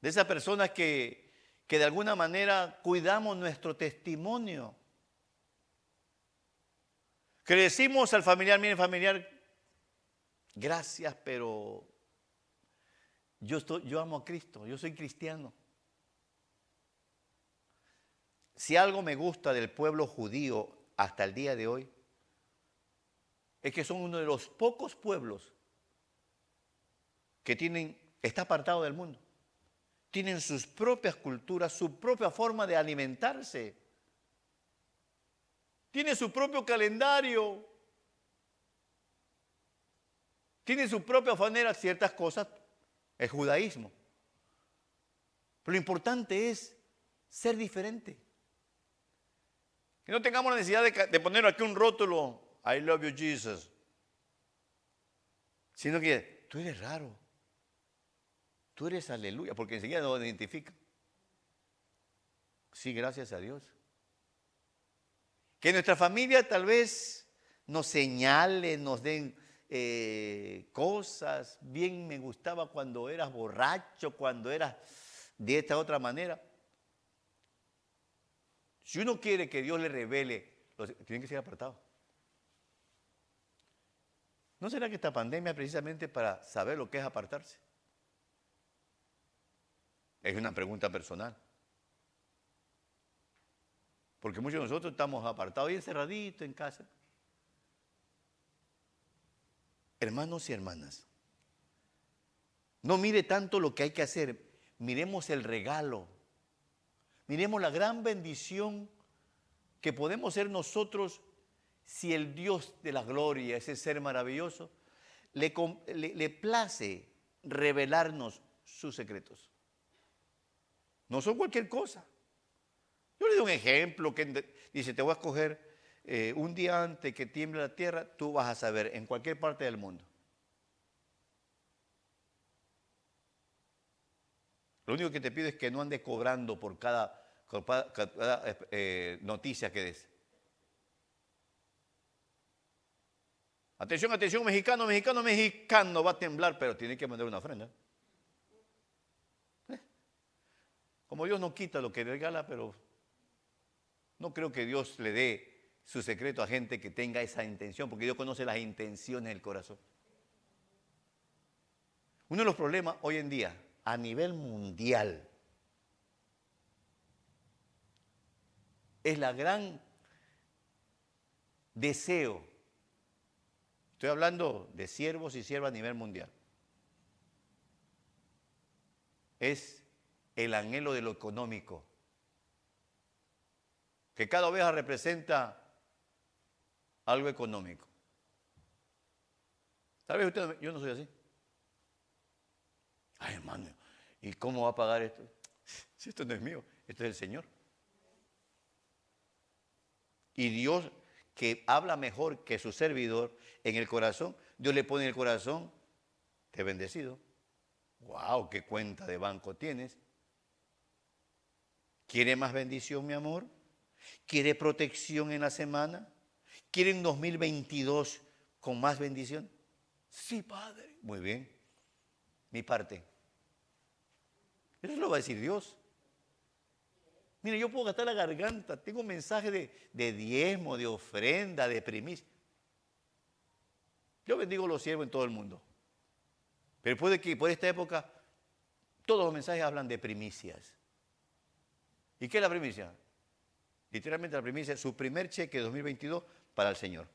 De esas personas que, que de alguna manera cuidamos nuestro testimonio. Que decimos al familiar, mire familiar, gracias, pero yo, estoy, yo amo a Cristo, yo soy cristiano. Si algo me gusta del pueblo judío hasta el día de hoy, es que son uno de los pocos pueblos que tienen, está apartado del mundo. Tienen sus propias culturas, su propia forma de alimentarse. Tiene su propio calendario. Tiene su propia manera, ciertas cosas el judaísmo. Pero lo importante es ser diferente. Que no tengamos la necesidad de, poner aquí un rótulo, I love you Jesus. Sino que tú eres raro. Tú eres aleluya, porque enseguida nos identifica. Sí, gracias a Dios. Que nuestra familia tal vez nos señale, nos den eh, cosas, bien me gustaba cuando eras borracho, cuando eras de esta otra manera. Si uno quiere que Dios le revele, tiene que ser apartado. ¿No será que esta pandemia es precisamente para saber lo que es apartarse? Es una pregunta personal. Porque muchos de nosotros estamos apartados y encerraditos en casa. Hermanos y hermanas, no mire tanto lo que hay que hacer, miremos el regalo, miremos la gran bendición que podemos ser nosotros si el Dios de la gloria, ese ser maravilloso, le, le, place revelarnos sus secretos. No son cualquier cosa. Yo le doy un ejemplo que dice, te voy a escoger eh, un día antes que tiemble la tierra, tú vas a saber en cualquier parte del mundo. Lo único que te pido es que no andes cobrando por cada, eh, noticia que des. Atención, atención, mexicano, mexicano, mexicano, va a temblar, pero tiene que mandar una ofrenda. Eh, como Dios no quita lo que regala, pero no creo que Dios le dé su secreto a gente que tenga esa intención, porque Dios conoce las intenciones del corazón. Uno de los problemas hoy en día, a nivel mundial, es la gran deseo. Estoy hablando de siervos y siervas a nivel mundial. Es el anhelo de lo económico, que cada oveja representa algo económico. Tal vez usted, yo no soy así. Ay, hermano, ¿y cómo va a pagar esto? Si esto no es mío, esto es del Señor. Y Dios, que habla mejor que su servidor en el corazón, Dios le pone en el corazón, te he bendecido. ¡Wow! ¿Qué cuenta de banco tienes? ¿Quiere más bendición, mi amor? ¿Quiere protección en la semana? ¿Quiere un 2022 con más bendición? Sí, Padre. Muy bien. Mi parte. Eso lo va a decir Dios. Mire, yo puedo gastar la garganta. Tengo un mensaje de, diezmo, de ofrenda, de primicia. Yo bendigo los siervos en todo el mundo. Pero puede que por esta época todos los mensajes hablan de primicias. ¿Y qué es la primicia? Literalmente la primicia es su primer cheque de 2022 para el Señor.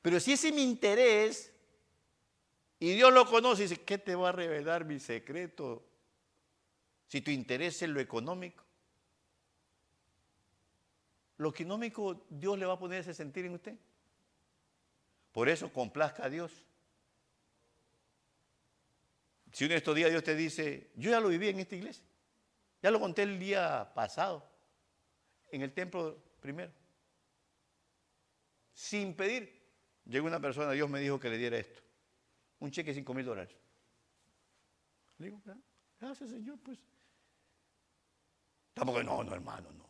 Pero si ese es mi interés y Dios lo conoce, dice, ¿qué te va a revelar mi secreto? Si tu interés es lo económico. Lo económico Dios le va a poner ese sentir en usted. Por eso complazca a Dios. Si uno de estos días Dios te dice, yo ya lo viví en esta iglesia, ya lo conté el día pasado, en el templo primero, sin pedir, llegó una persona, Dios me dijo que le diera esto, un cheque de 5 mil dólares. Le digo, gracias Señor, pues. Tampoco, no, no hermano, no.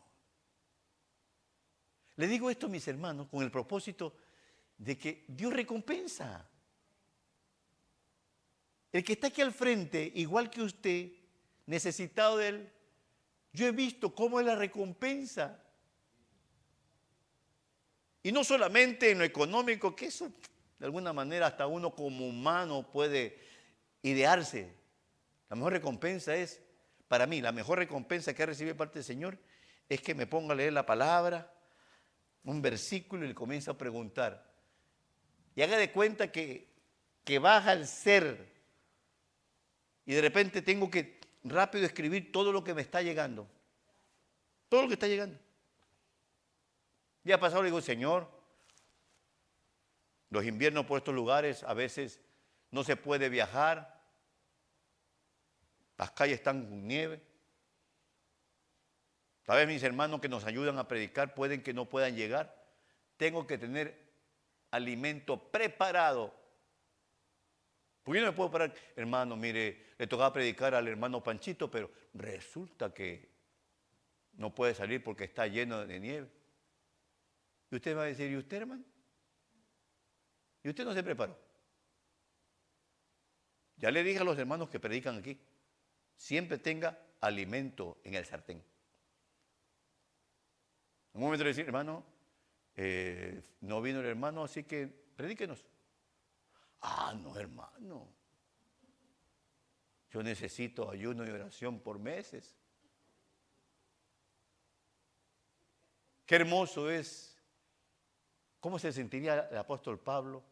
Le digo esto a mis hermanos con el propósito de que Dios recompensa. El que está aquí al frente, igual que usted, necesitado de él, yo he visto cómo es la recompensa. Y no solamente en lo económico, que eso de alguna manera hasta uno como humano puede idearse. La mejor recompensa es, para mí, la mejor recompensa que de parte del Señor es que me ponga a leer la palabra, un versículo y le comienza a preguntar. Y haga de cuenta que, que baja el ser y de repente tengo que rápido escribir todo lo que me está llegando. Todo lo que está llegando. Ya pasado le digo, Señor, los inviernos por estos lugares a veces no se puede viajar. Las calles están con nieve. Tal vez mis hermanos que nos ayudan a predicar pueden que no puedan llegar. Tengo que tener alimento preparado porque yo no me puedo parar, hermano, mire, le tocaba predicar al hermano Panchito, pero resulta que no puede salir porque está lleno de nieve. Y usted va a decir, ¿y usted, hermano? ¿Y usted no se preparó? Ya le dije a los hermanos que predican aquí, siempre tenga alimento en el sartén. En un momento le decir, hermano, eh, no vino el hermano, así que predíquenos. Ah, no, hermano. Yo necesito ayuno y oración por meses. Qué hermoso es. ¿Cómo se sentiría el apóstol Pablo?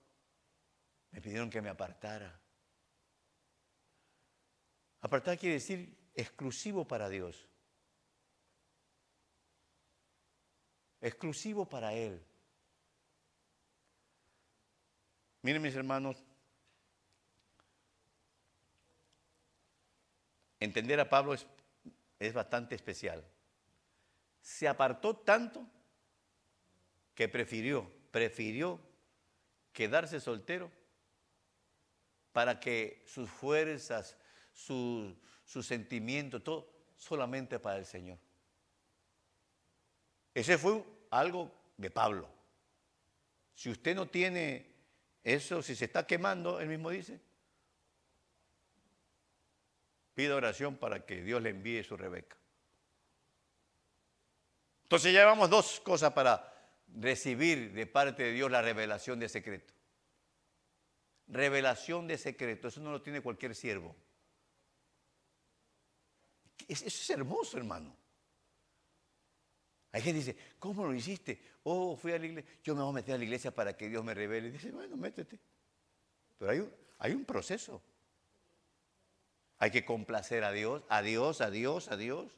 Me pidieron que me apartara. Apartar quiere decir exclusivo para Dios. Exclusivo para Él. Miren mis hermanos, entender a Pablo es, es bastante especial. Se apartó tanto que prefirió, prefirió quedarse soltero para que sus fuerzas, sus su sentimientos, todo solamente para el Señor. Ese fue algo de Pablo. Si usted no tiene eso, si se está quemando, él mismo dice, pida oración para que Dios le envíe su Rebeca. Entonces llevamos dos cosas para recibir de parte de Dios la revelación de secreto. Revelación de secreto, eso no lo tiene cualquier siervo. Eso es hermoso, hermano. Hay gente que dice, ¿cómo lo hiciste? Oh, fui a la iglesia. Yo me voy a meter a la iglesia para que Dios me revele. Y dice, bueno, métete. Pero hay un, hay un proceso. Hay que complacer a Dios, a Dios, a Dios, a Dios.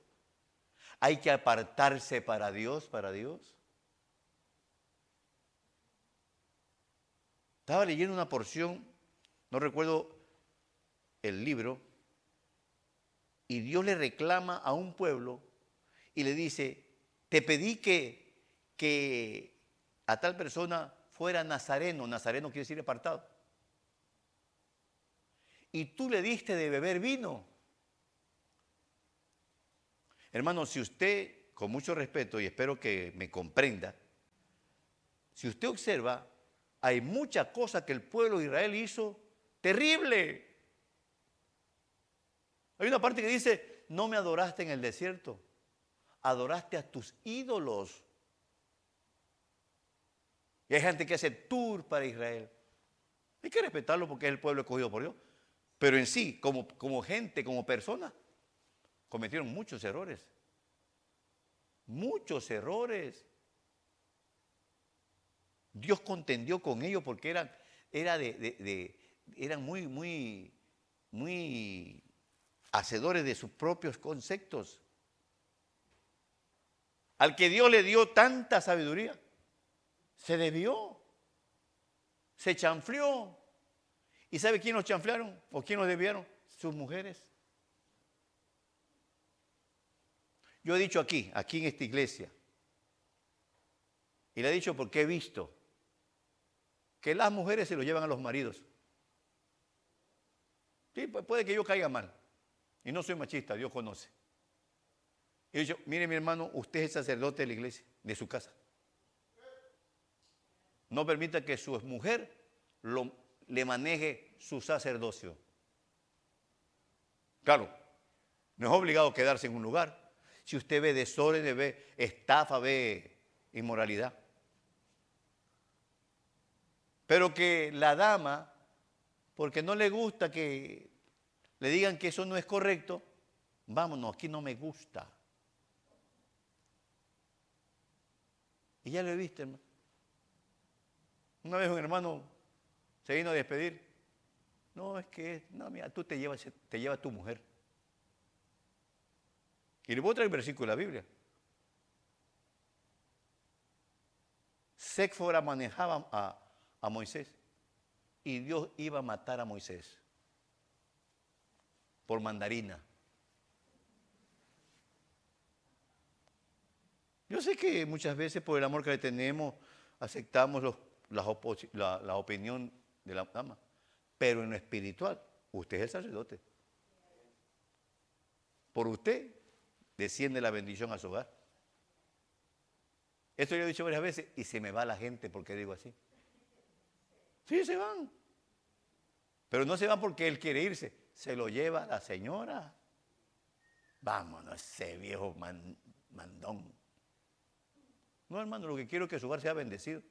Hay que apartarse para Dios, para Dios. Estaba leyendo una porción, no recuerdo el libro, y Dios le reclama a un pueblo y le dice, te pedí que, que a tal persona fuera nazareno, nazareno quiere decir apartado, y tú le diste de beber vino. Hermano, si usted, con mucho respeto, y espero que me comprenda, si usted observa, hay muchas cosas que el pueblo de Israel hizo terrible. Hay una parte que dice, no me adoraste en el desierto, adoraste a tus ídolos. Y hay gente que hace tour para Israel. Hay que respetarlo porque es el pueblo escogido por Dios. Pero en sí, como, como gente, como persona, cometieron muchos errores. Muchos errores. Dios contendió con ellos porque eran, era eran muy, muy, muy hacedores de sus propios conceptos. Al que Dios le dio tanta sabiduría, se debió, se chanfleó. ¿Y sabe quién los chanflearon o quién los debieron? Sus mujeres. Yo he dicho aquí, aquí en esta iglesia, y le he dicho porque he visto que las mujeres se lo llevan a los maridos. Sí, puede que yo caiga mal. Y no soy machista, Dios conoce. Y dicho, mire mi hermano, usted es sacerdote de la iglesia, de su casa. No permita que su mujer le maneje su sacerdocio. Claro, no es obligado quedarse en un lugar. Si usted ve desorden, ve estafa, ve inmoralidad. Pero que la dama, porque no le gusta que le digan que eso no es correcto, vámonos, aquí no me gusta. Y ya lo he visto, hermano. Una vez un hermano se vino a despedir. No, es que, no, mira, tú te llevas, te lleva tu mujer. Y le voy a traer el versículo de la Biblia. Séfora manejaba a, a Moisés. Y Dios iba a matar a Moisés por mandarina. Yo sé que muchas veces por el amor que le tenemos aceptamos la, la opinión de la dama, pero en lo espiritual, usted es el sacerdote. Por usted desciende la bendición a su hogar. Esto yo he dicho varias veces y se me va la gente porque digo así. Sí, se van. Pero no se van porque él quiere irse. Se lo lleva la señora. Vámonos, ese viejo mandón. No, hermano, lo que quiero es que su hogar sea bendecido.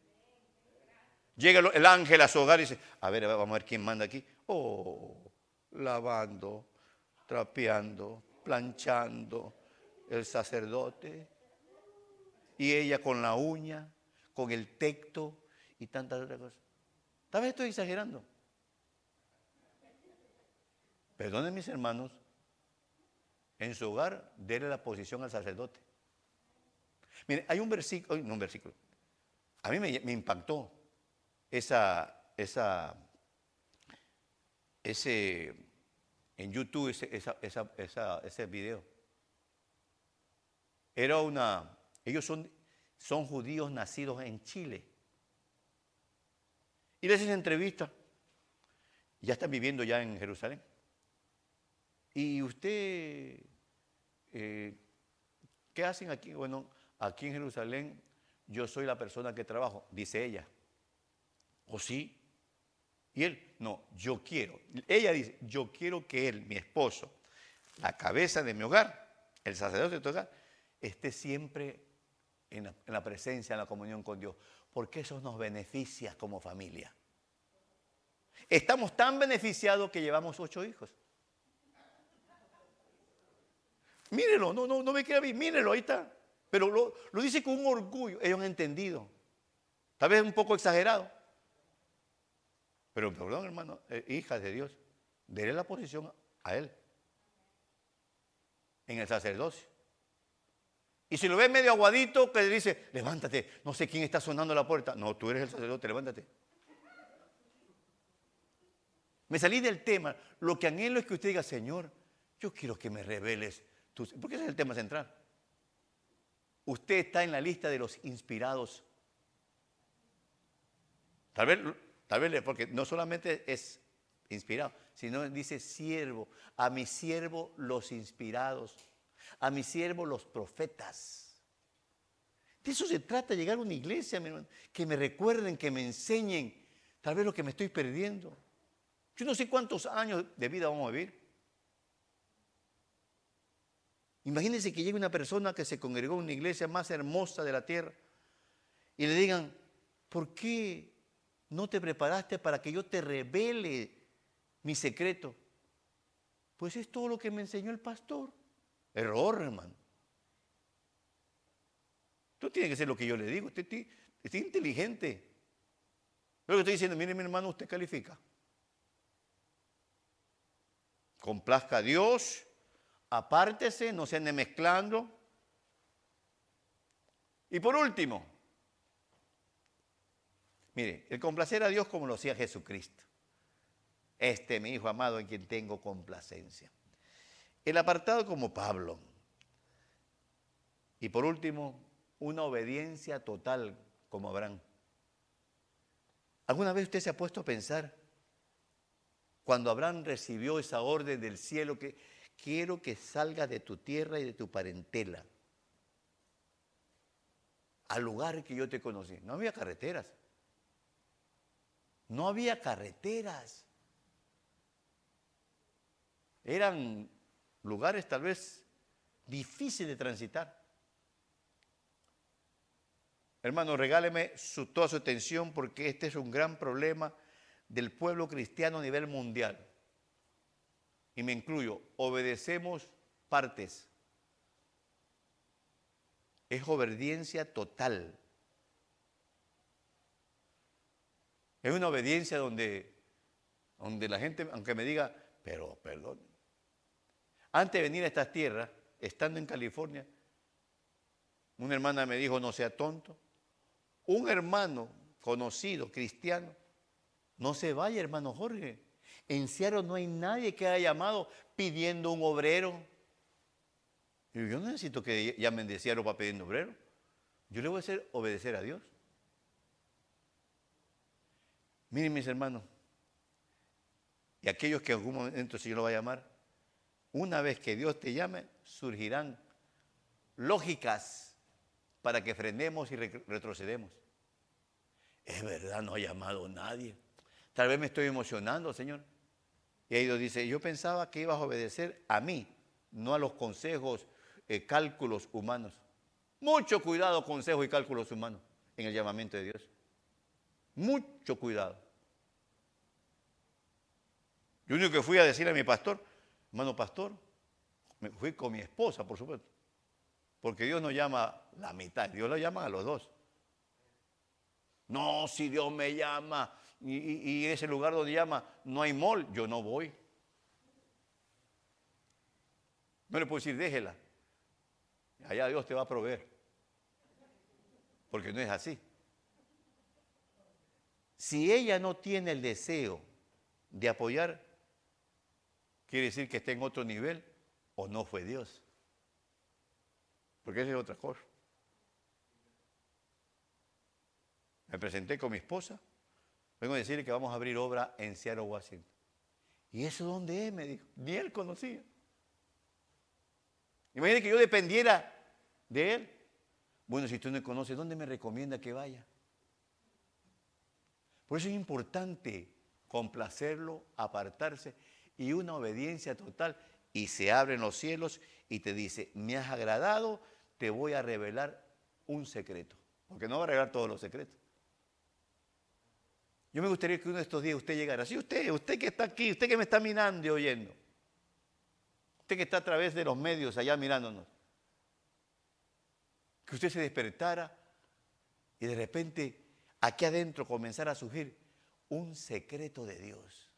Llega el ángel a su hogar y dice, a ver, vamos a ver quién manda aquí. Oh, lavando, trapeando, planchando, el sacerdote. Y ella con la uña, con el tecto y tantas otras cosas. Tal vez estoy exagerando. Perdonen mis hermanos, en su hogar, déle la posición al sacerdote. Mire, hay un versículo, no un versículo, a mí me, impactó esa, esa, ese, en YouTube, ese, ese video. Era una, ellos son, son judíos nacidos en Chile. Y les entrevista. Ya están viviendo ya en Jerusalén. ¿Y usted eh, qué hacen aquí? Bueno, aquí en Jerusalén yo soy la persona que trabajo, dice ella. ¿O sí? Y él, no, yo quiero. Ella dice, yo quiero que él, mi esposo, la cabeza de mi hogar, el sacerdote de tu hogar, esté siempre en la, en la presencia, en la comunión con Dios porque eso nos beneficia como familia. Estamos tan beneficiados que llevamos ocho hijos. Mírelo, no, no, no me queda bien, mírelo, ahí está. Pero lo, lo dice con un orgullo. Ellos han entendido. Tal vez un poco exagerado. Pero perdón, hermano, eh, hija de Dios, déle la posición a él en el sacerdocio. Y si lo ves medio aguadito, que le dice, levántate, no sé quién está sonando la puerta. No, tú eres el sacerdote, levántate. Me salí del tema. Lo que anhelo es que usted diga, Señor, yo quiero que me reveles Porque ese es el tema central. Usted está en la lista de los inspirados. Tal vez, tal vez, porque no solamente es inspirado, sino dice siervo, a mi siervo los inspirados, a mi siervo los profetas. De eso se trata, llegar a una iglesia, que me recuerden, que me enseñen, tal vez lo que me estoy perdiendo. Yo no sé cuántos años de vida vamos a vivir. Imagínense que llegue una persona que se congregó en una iglesia más hermosa de la tierra y le digan, ¿por qué no te preparaste para que yo te revele mi secreto? Pues es todo lo que me enseñó el pastor. Error, hermano. Tú tienes que ser lo que yo le digo. Usted, es inteligente. Lo que estoy diciendo, mire mi hermano, usted califica. Complazca a Dios apártese, no se ande mezclando. Y por último, mire, el complacer a Dios como lo hacía Jesucristo. Este mi Hijo amado en quien tengo complacencia. El apartado como Pablo. Y por último, una obediencia total como Abraham. ¿Alguna vez usted se ha puesto a pensar cuando Abraham recibió esa orden del cielo que quiero que salgas de tu tierra y de tu parentela al lugar que yo te conocí. No había carreteras. No había carreteras. Eran lugares tal vez difíciles de transitar. Hermano, regáleme su, toda su atención porque este es un gran problema del pueblo cristiano a nivel mundial y me incluyo, obedecemos partes. Es obediencia total. Es una obediencia donde, donde la gente, aunque me diga, pero perdón. Antes de venir a estas tierras, estando en California, una hermana me dijo, no sea tonto. Un hermano conocido, cristiano, no se vaya, hermano Jorge. En no hay nadie que haya llamado pidiendo un obrero. yo no necesito que llamen de Seattle para pedir un obrero. Yo le voy a hacer obedecer a Dios. Miren mis hermanos, y aquellos que en algún momento el Señor lo va a llamar, una vez que Dios te llame, surgirán lógicas para que frenemos y retrocedemos. Es verdad, no ha llamado nadie. Tal vez me estoy emocionando, Señor. Y ahí dice, yo pensaba que ibas a obedecer a mí, no a los consejos, eh, cálculos humanos. Mucho cuidado, consejos y cálculos humanos en el llamamiento de Dios. Mucho cuidado. Yo único que fui a decir a mi pastor, hermano pastor, me fui con mi esposa, por supuesto. Porque Dios no llama la mitad, Dios lo llama a los dos. No, si Dios me llama y, ese lugar donde llama no hay mall, yo no voy. No le puedo decir, déjela. Allá Dios te va a proveer. Porque no es así. Si ella no tiene el deseo de apoyar, quiere decir que está en otro nivel o no fue Dios. Porque esa es otra cosa. Me presenté con mi esposa Vengo a decirle que vamos a abrir obra en Seattle, Washington. ¿Y eso dónde es? Me dijo. Ni él conocía. Imagínate que yo dependiera de él. Bueno, si tú no conoces, ¿dónde me recomienda que vaya? Por eso es importante complacerlo, apartarse y una obediencia total. Y se abren los cielos y te dice, me has agradado, te voy a revelar un secreto. Porque no va a revelar todos los secretos. Yo me gustaría que uno de estos días usted llegara. Sí, usted, usted que está aquí, usted que me está mirando y oyendo. Usted que está a través de los medios allá mirándonos. que usted se despertara y de repente aquí adentro comenzara a surgir un secreto de Dios.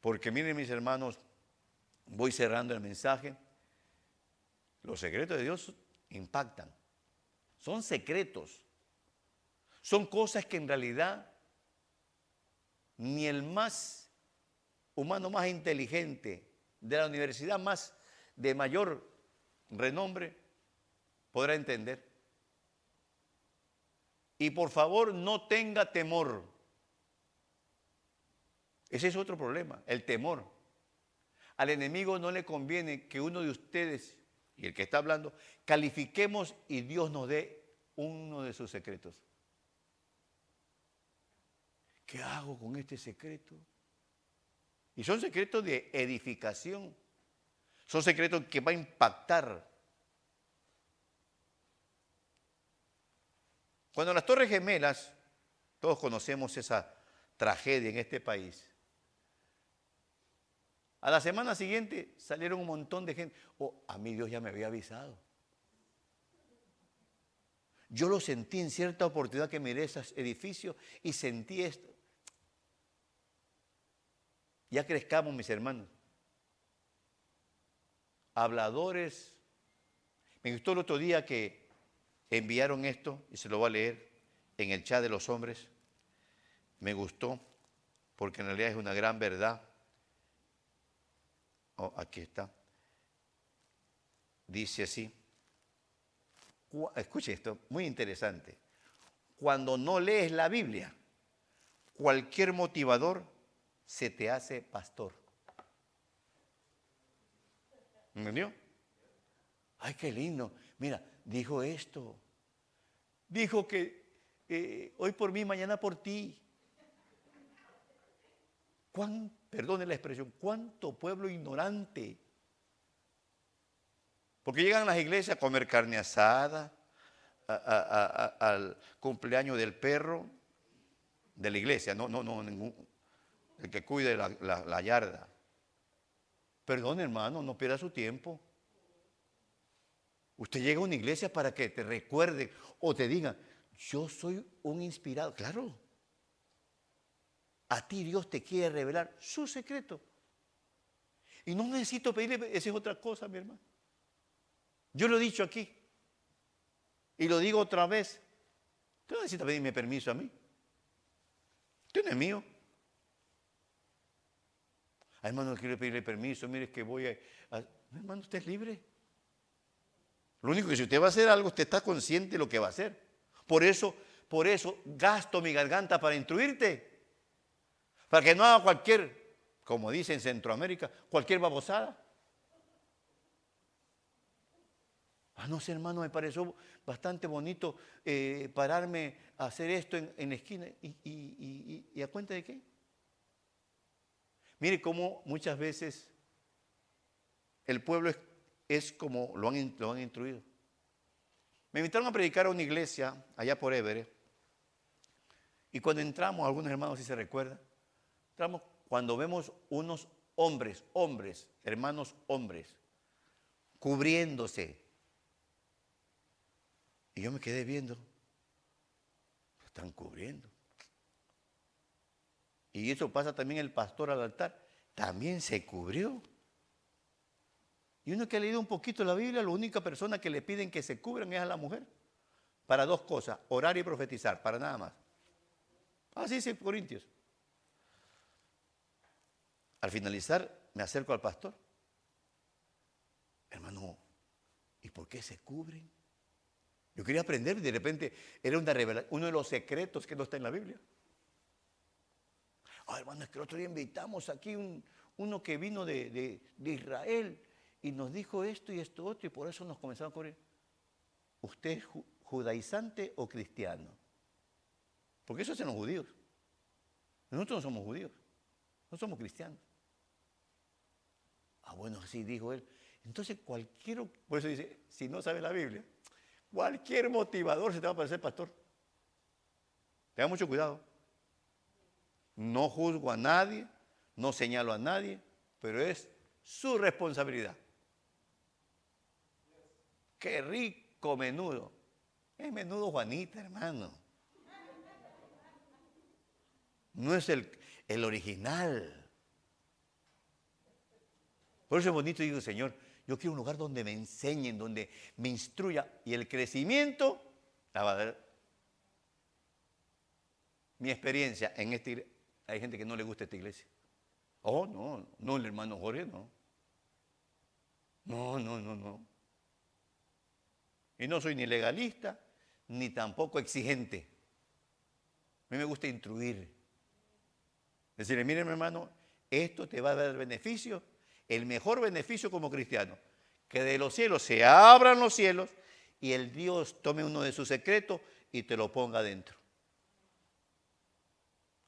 Porque miren mis hermanos, voy cerrando el mensaje. Los secretos de Dios impactan. Son secretos. Son cosas que en realidad ni el más humano más inteligente de la universidad más de mayor renombre podrá entender. Y por favor no tenga temor. Ese es otro problema, el temor. Al enemigo no le conviene que uno de ustedes, y el que está hablando, califiquemos y Dios nos dé uno de sus secretos. ¿Qué hago con este secreto? Y son secretos de edificación. Son secretos que va a impactar. Cuando las Torres Gemelas, todos conocemos esa tragedia en este país, a la semana siguiente salieron un montón de gente. Oh, a mí Dios ya me había avisado. Yo lo sentí en cierta oportunidad que miré esos edificios y sentí esto. Ya crezcamos, mis hermanos. Habladores. Me gustó el otro día que enviaron esto, y se lo voy a leer en el chat de los hombres. Me gustó, porque en realidad es una gran verdad. Oh, aquí está. Dice así. Escuche esto, muy interesante. Cuando no lees la Biblia, cualquier motivador se te hace pastor. ¿Me ¿Entendió? Ay, qué lindo. Mira, dijo esto. Dijo que eh, hoy por mí, mañana por ti. ¿Cuán, perdone la expresión, cuánto pueblo ignorante. Porque llegan a las iglesias a comer carne asada, al cumpleaños del perro, de la iglesia, no, no, no, ningún, el que cuide la, yarda. Perdón, hermano, no pierda su tiempo. Usted llega a una iglesia para que te recuerde o te diga, yo soy un inspirado. Claro, a ti Dios te quiere revelar su secreto. Y no necesito pedirle, esa es otra cosa, mi hermano. Yo lo he dicho aquí. Y lo digo otra vez. Usted no necesita pedirme permiso a mí. Usted no es mío. Ay, hermano, quiero pedirle permiso. Mire que voy a, a... Hermano, usted es libre. Lo único que si usted va a hacer algo, usted está consciente de lo que va a hacer. Por eso, por eso gasto mi garganta para instruirte. Para que no haga cualquier, como dice en Centroamérica, cualquier babosada. Ah, no sé, hermano, me pareció bastante bonito eh, pararme a hacer esto en, la esquina. ¿Y, a cuenta de qué? Mire cómo muchas veces el pueblo es, como lo han, lo han instruido. Me invitaron a predicar a una iglesia allá por Everett. Y cuando entramos, algunos hermanos si se recuerdan, cuando vemos unos hombres, hombres, hermanos hombres, cubriéndose. Y yo me quedé viendo, están cubriendo. Y eso pasa también el pastor al altar, también se cubrió. Y uno que ha leído un poquito la Biblia, la única persona que le piden que se cubran es a la mujer. Para dos cosas, orar y profetizar, para nada más. Así dice Corintios. Al finalizar, me acerco al pastor. Hermano, ¿y por qué se cubren? Yo quería aprender y de repente era una uno de los secretos que no está en la Biblia. Ah, hermano, es que el otro día invitamos aquí un, uno que vino de, Israel y nos dijo esto y esto otro y por eso nos comenzaron a cubrir. ¿Usted es judaizante o cristiano? Porque eso hacen los judíos. Nosotros no somos judíos, no somos cristianos. Ah, bueno, así dijo él. Entonces cualquier, por eso dice, si no sabe la Biblia, cualquier motivador se te va a parecer pastor. Tenga mucho cuidado. No juzgo a nadie, no señalo a nadie, pero es su responsabilidad. qué rico menudo. Es menudo Juanita, hermano. No es el, el original. Por eso es bonito, digo, Señor, yo quiero un lugar donde me enseñen, donde me instruya. Y el crecimiento la va a dar. Mi experiencia en esta iglesia, hay gente que no le gusta esta iglesia. Oh, no, no, el hermano Jorge, no. No, no, no, no. Y no soy ni legalista, ni tampoco exigente. A mí me gusta instruir. Decirle, mire mi hermano, esto te va a dar beneficio, el mejor beneficio como cristiano, que de los cielos se abran los cielos y el Dios tome uno de sus secretos y te lo ponga dentro.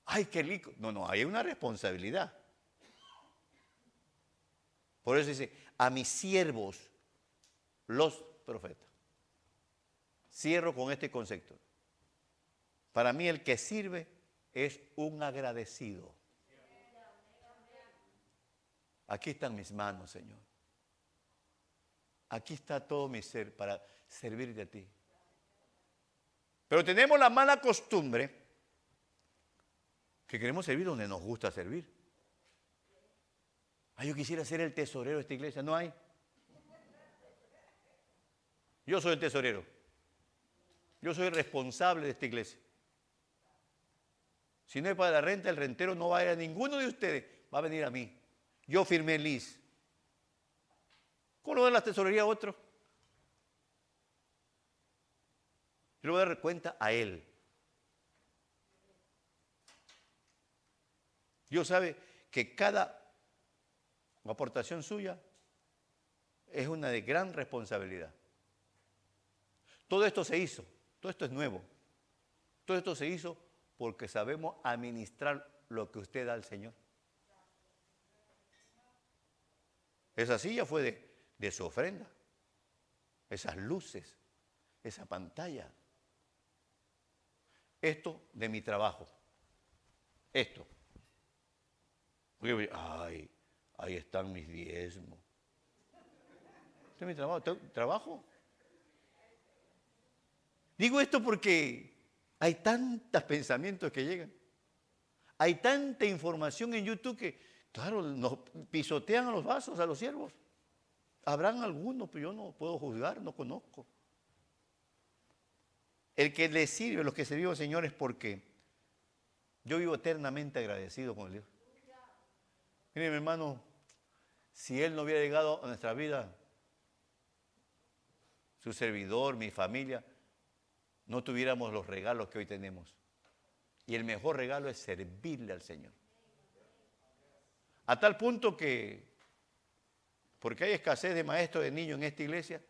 Ay, qué rico. No, no, hay una responsabilidad. Por eso dice, a mis siervos, los profetas. Cierro con este concepto. Para mí el que sirve es un agradecido. Aquí están mis manos, Señor. Aquí está todo mi ser para servirte a ti. Pero tenemos la mala costumbre que queremos servir donde nos gusta servir. Ah, yo quisiera ser el tesorero de esta iglesia. No hay. Yo soy el tesorero. Yo soy responsable de esta iglesia. Si no es para la renta, el rentero no va a ir a ninguno de ustedes, va a venir a mí. Yo firmé el LIS. ¿Cómo lo da la tesorería a otro? Yo le voy a dar cuenta a él. Dios sabe que cada aportación suya es una de gran responsabilidad. Todo esto se hizo, todo esto es nuevo. Todo esto se hizo porque sabemos administrar lo que usted da al Señor. Esa silla fue de, de su ofrenda, esas luces, esa pantalla. Esto de mi trabajo, esto. Ay, ahí están mis diezmos. Este es mi trabajo. ¿Trabajo? Digo esto porque hay tantos pensamientos que llegan. Hay tanta información en YouTube que, claro, nos pisotean a los vasos, a los siervos. Habrán algunos, pero yo no puedo juzgar, no conozco. El que le sirve, los que se al Señor, es porque yo vivo eternamente agradecido con Dios. Mire, mi hermano, si Él no hubiera llegado a nuestra vida, su servidor, mi familia, no tuviéramos los regalos que hoy tenemos. Y el mejor regalo es servirle al Señor. A tal punto que, porque hay escasez de maestros de niños en esta iglesia,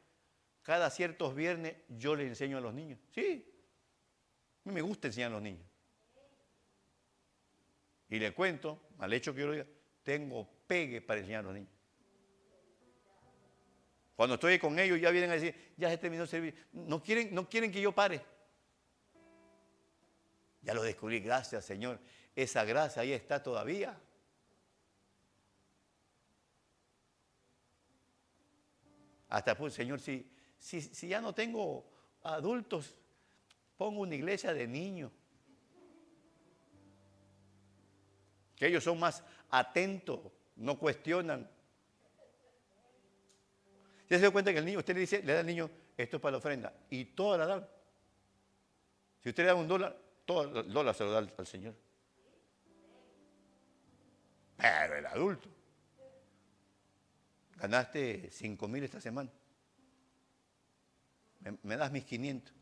cada ciertos viernes yo le enseño a los niños. Sí, a mí me gusta enseñar a los niños. Y le cuento, al hecho que yo lo diga, tengo pegue para enseñar a los niños. Cuando estoy con ellos ya vienen a decir, ya se terminó el servicio. No quieren, no quieren que yo pare. Ya lo descubrí, gracias Señor. Esa gracia ahí está todavía. Hasta pues, Señor, si, si, si ya no tengo adultos, pongo una iglesia de niños. Que ellos son más atentos, no cuestionan. Ya se da cuenta que el niño, usted le dice, le da al niño, esto es para la ofrenda, y toda la dan. Si usted le da un dólar, todo el dólar se lo da al, Señor. Pero el adulto, ganaste 5 mil esta semana. Me, das mis 500.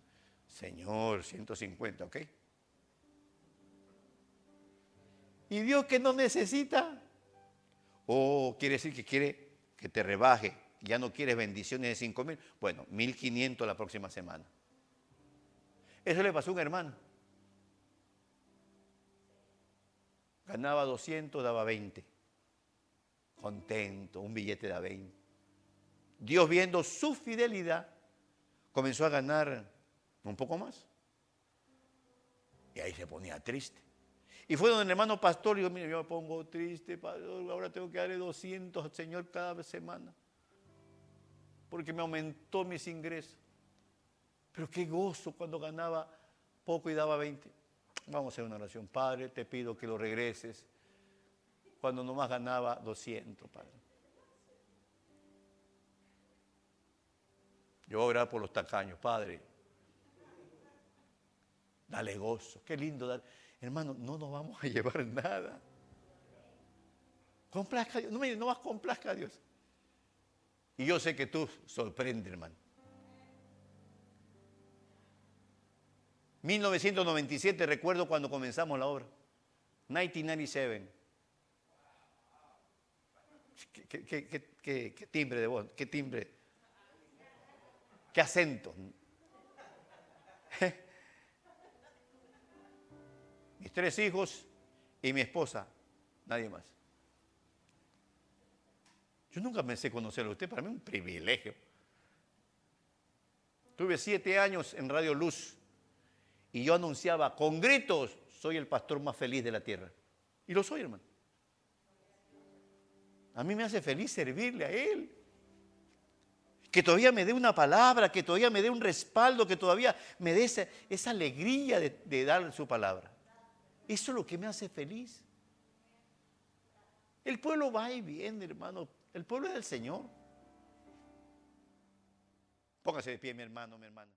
Señor, 150, ¿ok? Y Dios que no necesita, o quiere decir que quiere que te rebaje, ya no quieres bendiciones de 5 mil, bueno, 1500 la próxima semana. Eso le pasó a un hermano. Ganaba 200, daba 20. Contento, un billete de 20. Dios viendo su fidelidad, comenzó a ganar un poco más. Y ahí se ponía triste. Y fue donde el hermano pastor dijo, mire, yo me pongo triste, pastor, ahora tengo que darle 200 al Señor cada semana. porque me aumentó mis ingresos. Pero qué gozo cuando ganaba poco y daba 20. Vamos a hacer una oración. Padre, te pido que lo regreses. Cuando nomás ganaba 200, Padre. Yo voy a orar por los tacaños, Padre. Dale gozo. Qué lindo. Hermano, no nos vamos a llevar nada. Complazca a Dios. No, me, no vas complazca a Dios. Y yo sé que tú sorprendes, hermano. 1997, recuerdo cuando comenzamos la obra. 1997. ¿Qué, timbre de voz? ¿Qué timbre? ¿Qué acento? Mis tres hijos y mi esposa, nadie más. Yo nunca pensé conocerlo a usted, para mí es un privilegio. Tuve siete años en Radio Luz y yo anunciaba con gritos, soy el pastor más feliz de la tierra. Y lo soy, hermano. A mí me hace feliz servirle a Él. Que todavía me dé una palabra, que todavía me dé un respaldo, que todavía me dé esa, alegría de, de dar su palabra. Eso es lo que me hace feliz. El pueblo va y viene, hermano. El pueblo es del Señor. Póngase de pie, mi hermano, mi hermana.